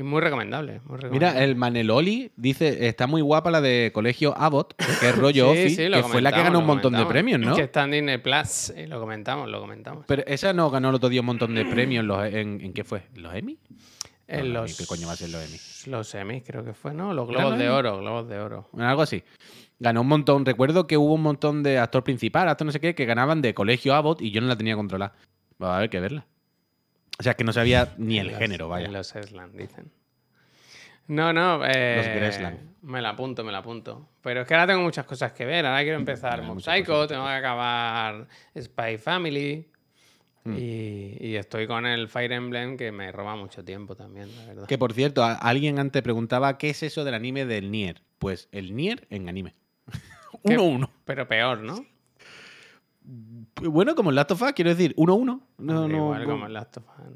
y muy recomendable. muy recomendable. Mira, el Maneloli dice, está muy guapa la de Colegio Abbott, que es rollo Sí, Office, sí, que fue la que ganó un montón de premios, ¿no? Que está en Disney Plus, y lo comentamos, lo comentamos. Pero esa no ganó el otro día un montón de premios. en en, ¿En qué fue? ¿Los Emmy? En No, los, ¿qué coño va a ser los Emmy? Los Emmy, creo que fue, ¿no? Los ¿Eran Globos los de? Oro, Globos de Oro. Bueno, algo así. Ganó un montón. Recuerdo que hubo un montón de actor principal, actor no sé qué, que ganaban de Colegio Abbott y yo no la tenía controlada. Va a haber que verla. O sea, que no sabía ni el los- género, vaya. Los Eslan, dicen. No, no. Eh, Los Gresland. Me la apunto, me la apunto. Pero es que ahora tengo muchas cosas que ver. Ahora quiero empezar Mob Psycho, tengo que acabar Spy Family. Mm. Y, y estoy con el Fire Emblem que me roba mucho tiempo también, la verdad. Que por cierto, alguien antes preguntaba qué es eso del anime del Nier. Pues el Nier en anime. ¿Qué? 1-1. Pero peor, ¿no? Bueno, como el Last of Us, quiero decir, 1-1. No, no, Igual no. como el Last of Us.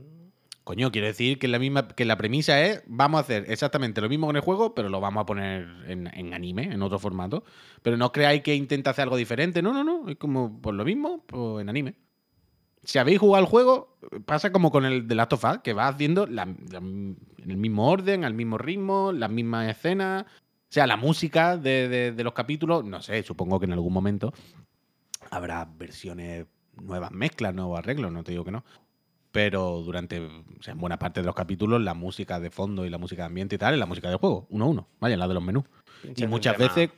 Coño, quiero decir que la misma que la premisa es vamos a hacer exactamente lo mismo con el juego, pero lo vamos a poner en, en anime, en otro formato. Pero no creáis que intenta hacer algo diferente. No, no, no. Es como por lo mismo, pues en anime. Si habéis jugado al juego, pasa como con el de Last of Us, que va haciendo la- la- en el mismo orden, al mismo ritmo, las mismas escenas. O sea, la música de, de- de los capítulos, no sé, supongo que en algún momento habrá versiones nuevas mezclas, nuevos arreglos, no te digo que no. pero durante, o sea, en buena parte de los capítulos, la música de fondo y la música de ambiente y tal es la música del juego, uno a uno, vaya, la de los menús. Y muchas veces.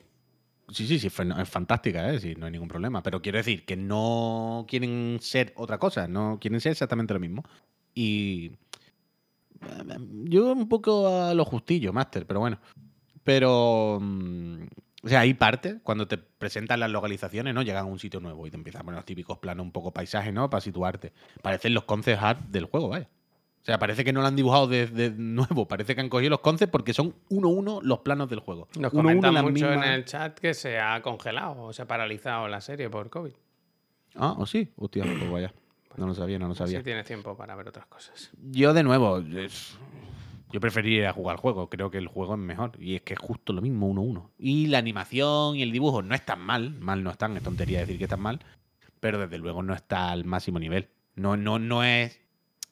Sí, sí, sí, es fantástica, ¿eh? Sí, no hay ningún problema. Pero quiero decir que no quieren ser otra cosa, no quieren ser exactamente lo mismo. Y. eh, Yo un poco a lo justillo, Master, pero bueno. Pero. O sea, hay partes, cuando te presentan las localizaciones, ¿no? Llegan a un sitio nuevo y te empiezan a poner los típicos planos un poco paisaje, ¿no? Para situarte. Parecen los concept art del juego, vaya. O sea, parece que no lo han dibujado de, de nuevo. Parece que han cogido los concepts porque son uno a uno los planos del juego. Nos Uno comentan mucho en el chat que se ha congelado o se ha paralizado la serie por COVID. Ah, ¿o sí? Hostia, pues vaya. No lo sabía, no lo sabía. Si tienes tiempo para ver otras cosas. Yo, de nuevo, es- yo preferiría jugar al juego. Creo que el juego es mejor. Y es que es justo lo mismo, uno uno. Y la animación y el dibujo no están mal. Mal no están, es tontería decir que están mal. Pero desde luego no está al máximo nivel. No, no, no es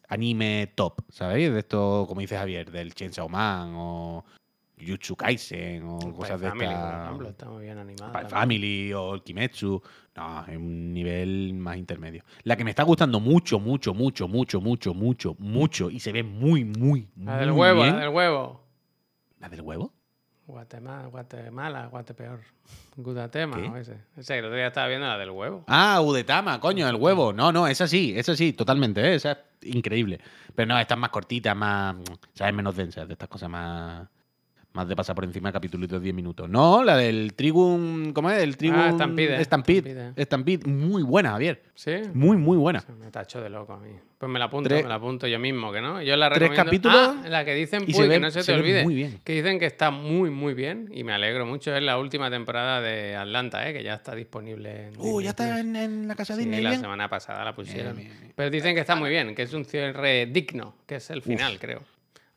anime top, ¿sabéis? De esto, como dice Javier, del Chainsaw Man o Jujutsu Kaisen o cosas de Family, por ejemplo, está muy bien animada. Family o el Kimetsu. No, es un nivel más intermedio. La que me está gustando mucho, mucho, mucho, mucho, mucho, mucho, mucho y se ve muy, muy, La del muy huevo, bien. la del huevo. ¿La del huevo? Guatemala, Guatemala, Guatepeor. Gudatema, ¿Qué? ese. Ese, el otro día estaba viendo la del huevo. Ah, Udetama, coño, el huevo. No, no, esa sí, esa sí, totalmente, ¿eh? esa es increíble. Pero no, esta es más cortita, más, ¿sabes? Menos densa, de estas cosas más, más de pasar por encima de capítulos de 10 minutos. No, la del Trigun, ¿cómo es? El Trigun... Ah, Stampede, Stampede, Stampede. Muy buena, Javier. ¿Sí? Muy, muy buena. Se me tacho de loco a mí. Pues me la apunto, Tres- me la apunto yo mismo, que no. Yo la tres recomiendo. capítulos Ah, la que dicen, se que no se te se olvide. muy bien. Que dicen que está muy, muy bien y me alegro mucho. Es la última temporada de Atlanta, ¿eh? que ya está disponible. En Uh, ya está en, en la casa de Sí, Disney. la semana pasada la pusieron. Pero dicen que está muy bien, que es un cierre digno, que es el final, creo.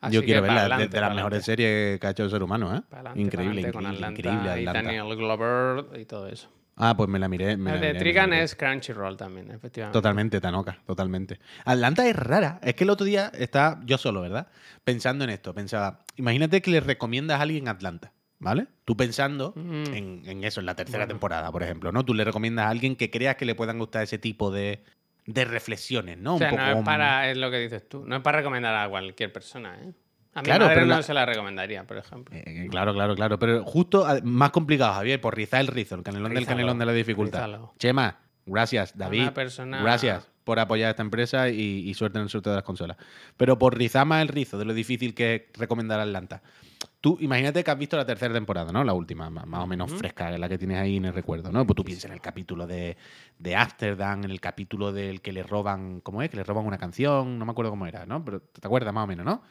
Así Yo quiero verla, de- pa'lante, de, las mejores series que ha hecho el ser humano, ¿eh? Increíble, pa'lante con increíble, Atlanta increíble y Atlanta. Daniel Glover y todo eso. Ah, pues me la miré. Me la de miré, Trigan miré. es Crunchyroll también, efectivamente. Totalmente, Tanoka, totalmente. Atlanta es rara. Es que el otro día estaba yo solo, ¿verdad? Pensando en esto. Pensaba, imagínate que le recomiendas a alguien Atlanta, ¿vale? Tú pensando Mm. en, en eso, en la tercera Bueno. temporada, por ejemplo, ¿no? Tú le recomiendas a alguien que creas que le puedan gustar ese tipo de, de reflexiones, ¿no? O sea, Un no poco es para, es lo que dices tú, no es para recomendar a cualquier persona, ¿eh? A mi Claro, madre pero no la- se la recomendaría, por ejemplo. Eh, claro, claro, claro. Pero justo a- más complicado, Javier, por rizar el rizo, el canelón del canelón de la dificultad. Chema, gracias, David. Una persona- Gracias por apoyar a esta empresa y, y suerte en el sorteo de las consolas. Pero por rizar más el rizo de lo difícil que es recomendar Atlanta. Tú imagínate que has visto la tercera temporada, ¿no? La última, ma- más, o menos fresca, la que tienes ahí en el recuerdo, ¿no? Pues tú piensas en el capítulo de, de Amsterdam, en el capítulo del que le roban, ¿cómo es? Que le roban una canción, no me acuerdo cómo era, ¿no? Pero te acuerdas más o menos, ¿no?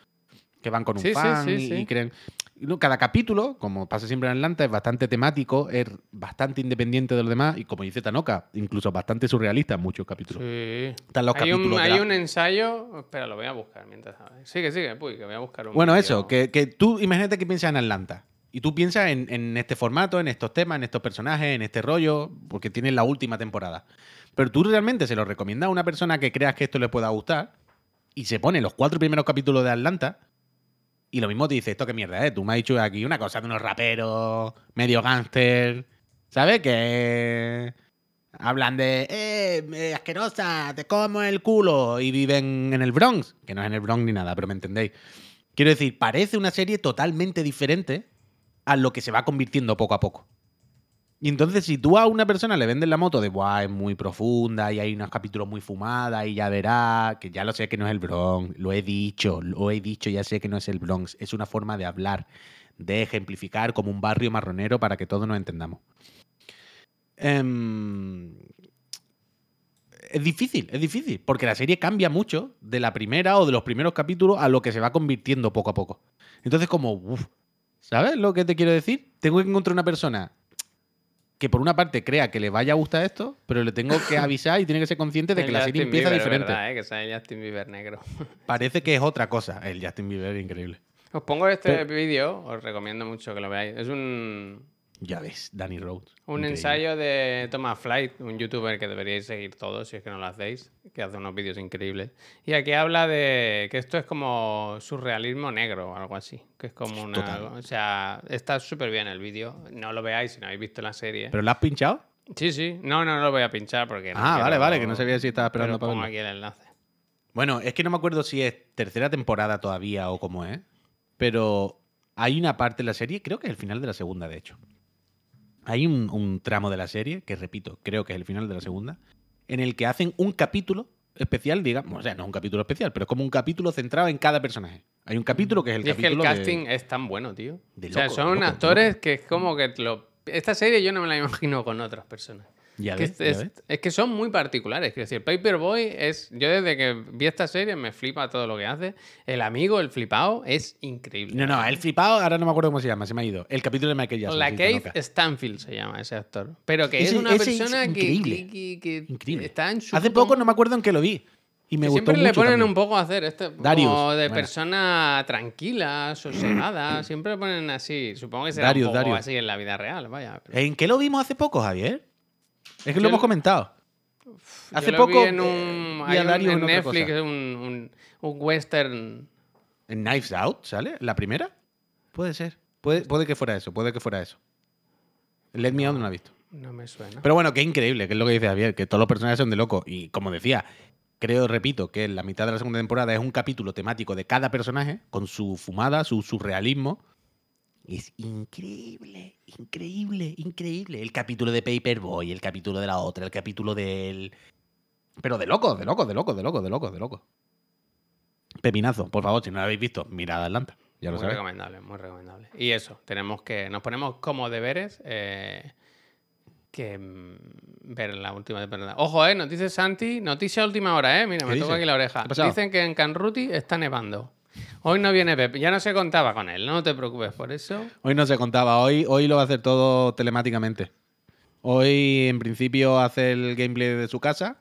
Que van con un Sí, fan sí, y, sí. y creen... y Cada capítulo, como pasa siempre en Atlanta, es bastante temático, es bastante independiente de los demás y como dice Tanoka, incluso bastante surrealista en muchos capítulos. Sí. Están los hay un, capítulos hay la- un ensayo. Espera, lo voy a buscar mientras. Sigue, sigue, puy, que voy a buscar un. Bueno, eso, que, que tú imagínate que piensas en Atlanta. Y tú piensas en, en este formato, en estos temas, en estos personajes, en este rollo, porque tienes la última temporada. Pero tú realmente se lo recomiendas a una persona que creas que esto le pueda gustar y se pone los cuatro primeros capítulos de Atlanta y lo mismo te dice, esto qué mierda, ¿eh? Tú me has dicho aquí una cosa de unos raperos, medio gángster, ¿sabes? Que hablan de, eh, asquerosa, te como el culo y viven en el Bronx, que no es en el Bronx ni nada, pero me entendéis. Quiero decir, parece una serie totalmente diferente a lo que se va convirtiendo poco a poco. Y entonces, si tú a una persona le vendes la moto de, Buah, es muy profunda y hay unos capítulos muy fumadas y ya verá, que ya lo sé que no es el Bronx, lo he dicho, lo he dicho, ya sé que no es el Bronx, es una forma de hablar, de ejemplificar como un barrio marronero para que todos nos entendamos. Em, es difícil, es difícil, porque la serie cambia mucho de la primera o de los primeros capítulos a lo que se va convirtiendo poco a poco. Entonces, como, uf, ¿sabes lo que te quiero decir? Tengo que encontrar una persona que por una parte crea que le vaya a gustar esto, pero le tengo que avisar y tiene que ser consciente de que El la serie Justin empieza Bieber, diferente. ¿verdad, eh? Que sale Justin Bieber negro. Parece que es otra cosa. El Justin Bieber es increíble. Os pongo este Pero- vídeo, os recomiendo mucho que lo veáis. Es un, Ya ves, Danny Rhodes. un Increíble. ensayo de Thomas Flight, un youtuber que deberíais seguir todos si es que no lo hacéis, que hace unos vídeos increíbles. Y aquí habla de que esto es como surrealismo negro o algo así. Que es como una. Total. O sea, está súper bien el vídeo. No lo veáis si no habéis visto la serie. ¿Pero la has pinchado? Sí, sí. No, no, no lo voy a pinchar porque. no ah, vale, vale, que no sabía si estaba esperando pero para pongo verlo. aquí el enlace. Bueno, es que no me acuerdo si es tercera temporada todavía o cómo es, pero hay una parte de la serie, creo que es el final de la segunda, de hecho. Hay un, un tramo de la serie, que repito, creo que es el final de la segunda, en el que hacen un capítulo especial, digamos, o sea, no es un capítulo especial, pero es como un capítulo centrado en cada personaje. Hay un capítulo que es el y es que el capítulo de- casting es tan bueno, tío. de o sea, son loco, actores que es como que lo... Esta serie yo no me la imagino con otras personas. Ya Que ves, es, ya es- ves. es que son muy particulares. Quiero decir, Paperboy es. Yo desde que vi esta serie me flipa todo lo que hace. El amigo, el flipado, es increíble. No, no, el flipado, ahora no me acuerdo cómo se llama, se me ha ido. El capítulo de Michael Jackson. La Cave. Stanfield se llama ese actor. Pero que es Ese- una es persona que, increíble. que- que- que Increíble. está en su. Hace poco no me acuerdo en qué lo vi. Y me Que gustó siempre le mucho ponen también. un poco a hacer este Darius, como de buena. persona tranquila, sosegada. siempre le ponen así. Supongo que será Darius, un poco Darius. así en la vida real, vaya. ¿En qué lo vimos hace poco, Javier? Es que lo hemos comentado. Yo Hace lo poco vi en eh, un, vi hay a un- Darius en en otra Netflix cosa. un, un, un western. ¿En Knives Out sale? ¿La primera? Puede ser. Puede, puede que fuera eso, puede que fuera eso. Let Me On no lo he visto. No me suena. Pero bueno, que increíble, que es lo que dice Javier, que todos los personajes son de loco. Y como decía, creo, repito, que la mitad de la segunda temporada es un capítulo temático de cada personaje, con su fumada, su surrealismo. Es increíble, increíble, increíble. El capítulo de Paperboy, el capítulo de la otra, el capítulo del. Pero de loco, de loco, de loco, de loco, de loco, de loco. Pepinazo, por favor, si no lo habéis visto, mirad Atlanta. Ya lo muy sabéis. recomendable, muy recomendable. Y eso, tenemos que. Nos ponemos como deberes. eh, que mm, ver la última temporada. Ojo, eh, nos dice Santi, noticia última hora, eh. Mira, ¿Qué me toca aquí la oreja. Dicen que en Canruti está nevando. Hoy no viene Pep, ya no se contaba con él, no te preocupes por eso. Hoy no se contaba, hoy, hoy lo va a hacer todo telemáticamente. Hoy, en principio, hace el gameplay de su casa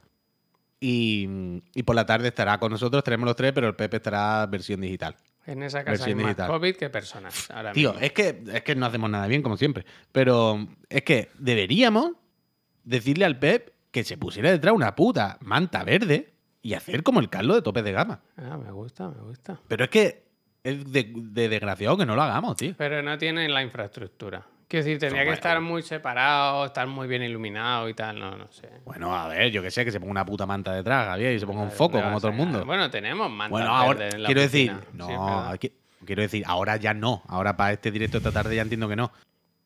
y, y por la tarde estará con nosotros, tenemos los tres, pero el Pepe estará versión digital. En esa casa hay Versión más digital. COVID que personas. Ahora Tío, mismo. es que, es que no hacemos nada bien, como siempre. Pero es que deberíamos decirle al Pep que se pusiera detrás una puta manta verde y hacer como el Carlos de tope de gama. Ah, me gusta, me gusta. Pero es que es de, de desgraciado que no lo hagamos, tío. Pero no tienen la infraestructura. Quiero decir, tendría que estar muy separado, estar muy bien iluminado y tal, no, no sé. Bueno, a ver, yo que sé, que se ponga una puta manta detrás, Javier, y se ponga un ¿Dónde foco como a todo el mundo. Bueno, tenemos mantas Bueno, ahora en la quiero decir, no, Sí, aquí- quiero decir, ahora ya no. Ahora para este directo esta tarde ya entiendo que no.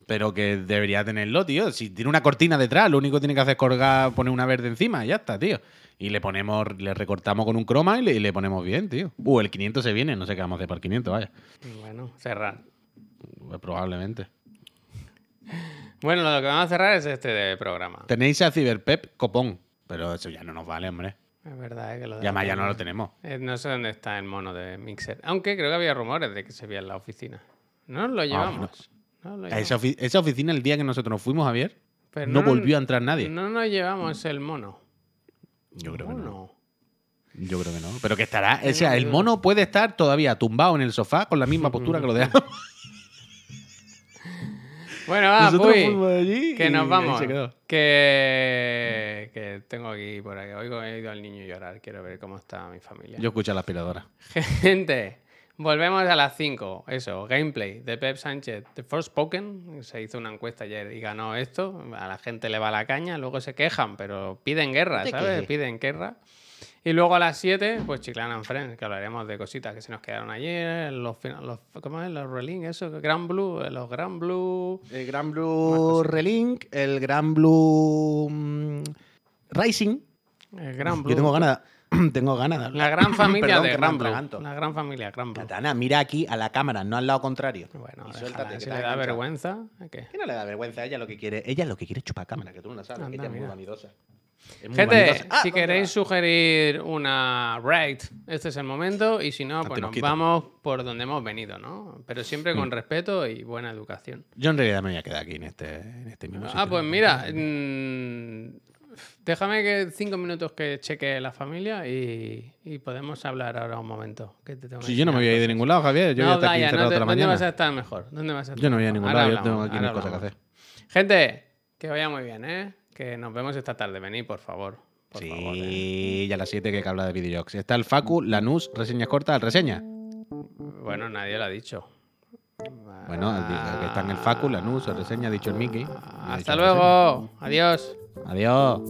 Pero que debería tenerlo, tío. Si tiene una cortina detrás, lo único que tiene que hacer es colgar, poner una verde encima y ya está, tío. Y le ponemos, le recortamos con un croma y le, y le ponemos bien, tío. Uh, el 500 se viene, no sé qué vamos a hacer para el 500, vaya. Bueno, cerrar. Pues probablemente. Bueno, lo que vamos a cerrar es este de programa. Tenéis a Cyberpep copón, pero eso ya no nos vale, hombre. Es verdad eh, que lo de Ya no lo tenemos. Eh, No sé dónde está el mono de Mixer. Aunque creo que había rumores de que se veía en la oficina. No lo llevamos. No lo llevamos. esa, ofi- esa oficina, el día que nosotros nos fuimos, Javier, Pero no, volvió a entrar nadie. No nos llevamos el mono. Yo creo que no. Yo creo que no. Pero que estará. O sea, el mono puede estar todavía tumbado en el sofá con la misma postura que lo dejamos. Bueno, va, Puy, que nos vamos. Que, que tengo aquí por aquí. Oigo, he ido al niño llorar. Quiero ver cómo está mi familia. Yo escucho a la aspiradora. Gente, volvemos a las 5. Eso, gameplay de Pep Sánchez. The Forspoken. Se hizo una encuesta ayer y ganó esto. A la gente le va la caña. Luego se quejan, pero piden guerra, ¿sabes? Piden guerra. Y luego a las 7, pues Chiclana and Friends, que hablaremos de cositas que se nos quedaron ayer. Los, los, ¿Cómo es? Los Relink, eso. Gran Blue. eh, Los Gran Blue. El Gran Blue Relink, el Gran Blue mm, Rising. El Gran Blue. Yo tengo ganas, tengo ganas de hablar. La gran familia Perdón, de atraganto. La gran familia Blue. Katana, mira aquí a la cámara, no al lado contrario. Bueno, Y suéltate, que si le da enganchado. vergüenza. ¿a ¿qué? ¿Qué no le da vergüenza? Ella lo que quiere, ella lo que quiere es chupar cámara, que tú no lo sabes. Anda, ella es muy mira. vanidosa. Es muy Gente, vanidosa. Ah, si ¿dónde queréis va? sugerir una raid, este es el momento. Y si no, pues nos vamos por donde hemos venido, ¿no? Pero siempre Mm. con respeto y buena educación. Yo en realidad me voy a quedar aquí en este, en este mismo Ah, sitio. pues mira, mm, déjame que cinco minutos que cheque la familia y, y podemos hablar ahora un momento. que te tengo que Si yo no me voy a ir de ningún lado, Javier. Yo cosas. voy a estar aquí vaya, no te- toda la ¿Dónde vas a estar mejor? ¿Dónde vas a estar Yo no voy a ningún Ahora lado, yo tengo aquí cosas que hacer. Gente, que vaya muy bien, ¿eh? Que nos vemos esta tarde. Venid, por favor. Por sí, favor, ¿eh? y a las 7 que habla de videojuegos. Está el Facu, Lanús, reseñas cortas, el reseña. Bueno, nadie lo ha dicho. Bueno, que están el Facu, Lanús, el reseña, ha dicho el Mickey. Dicho Hasta luego. Adiós. Adiós.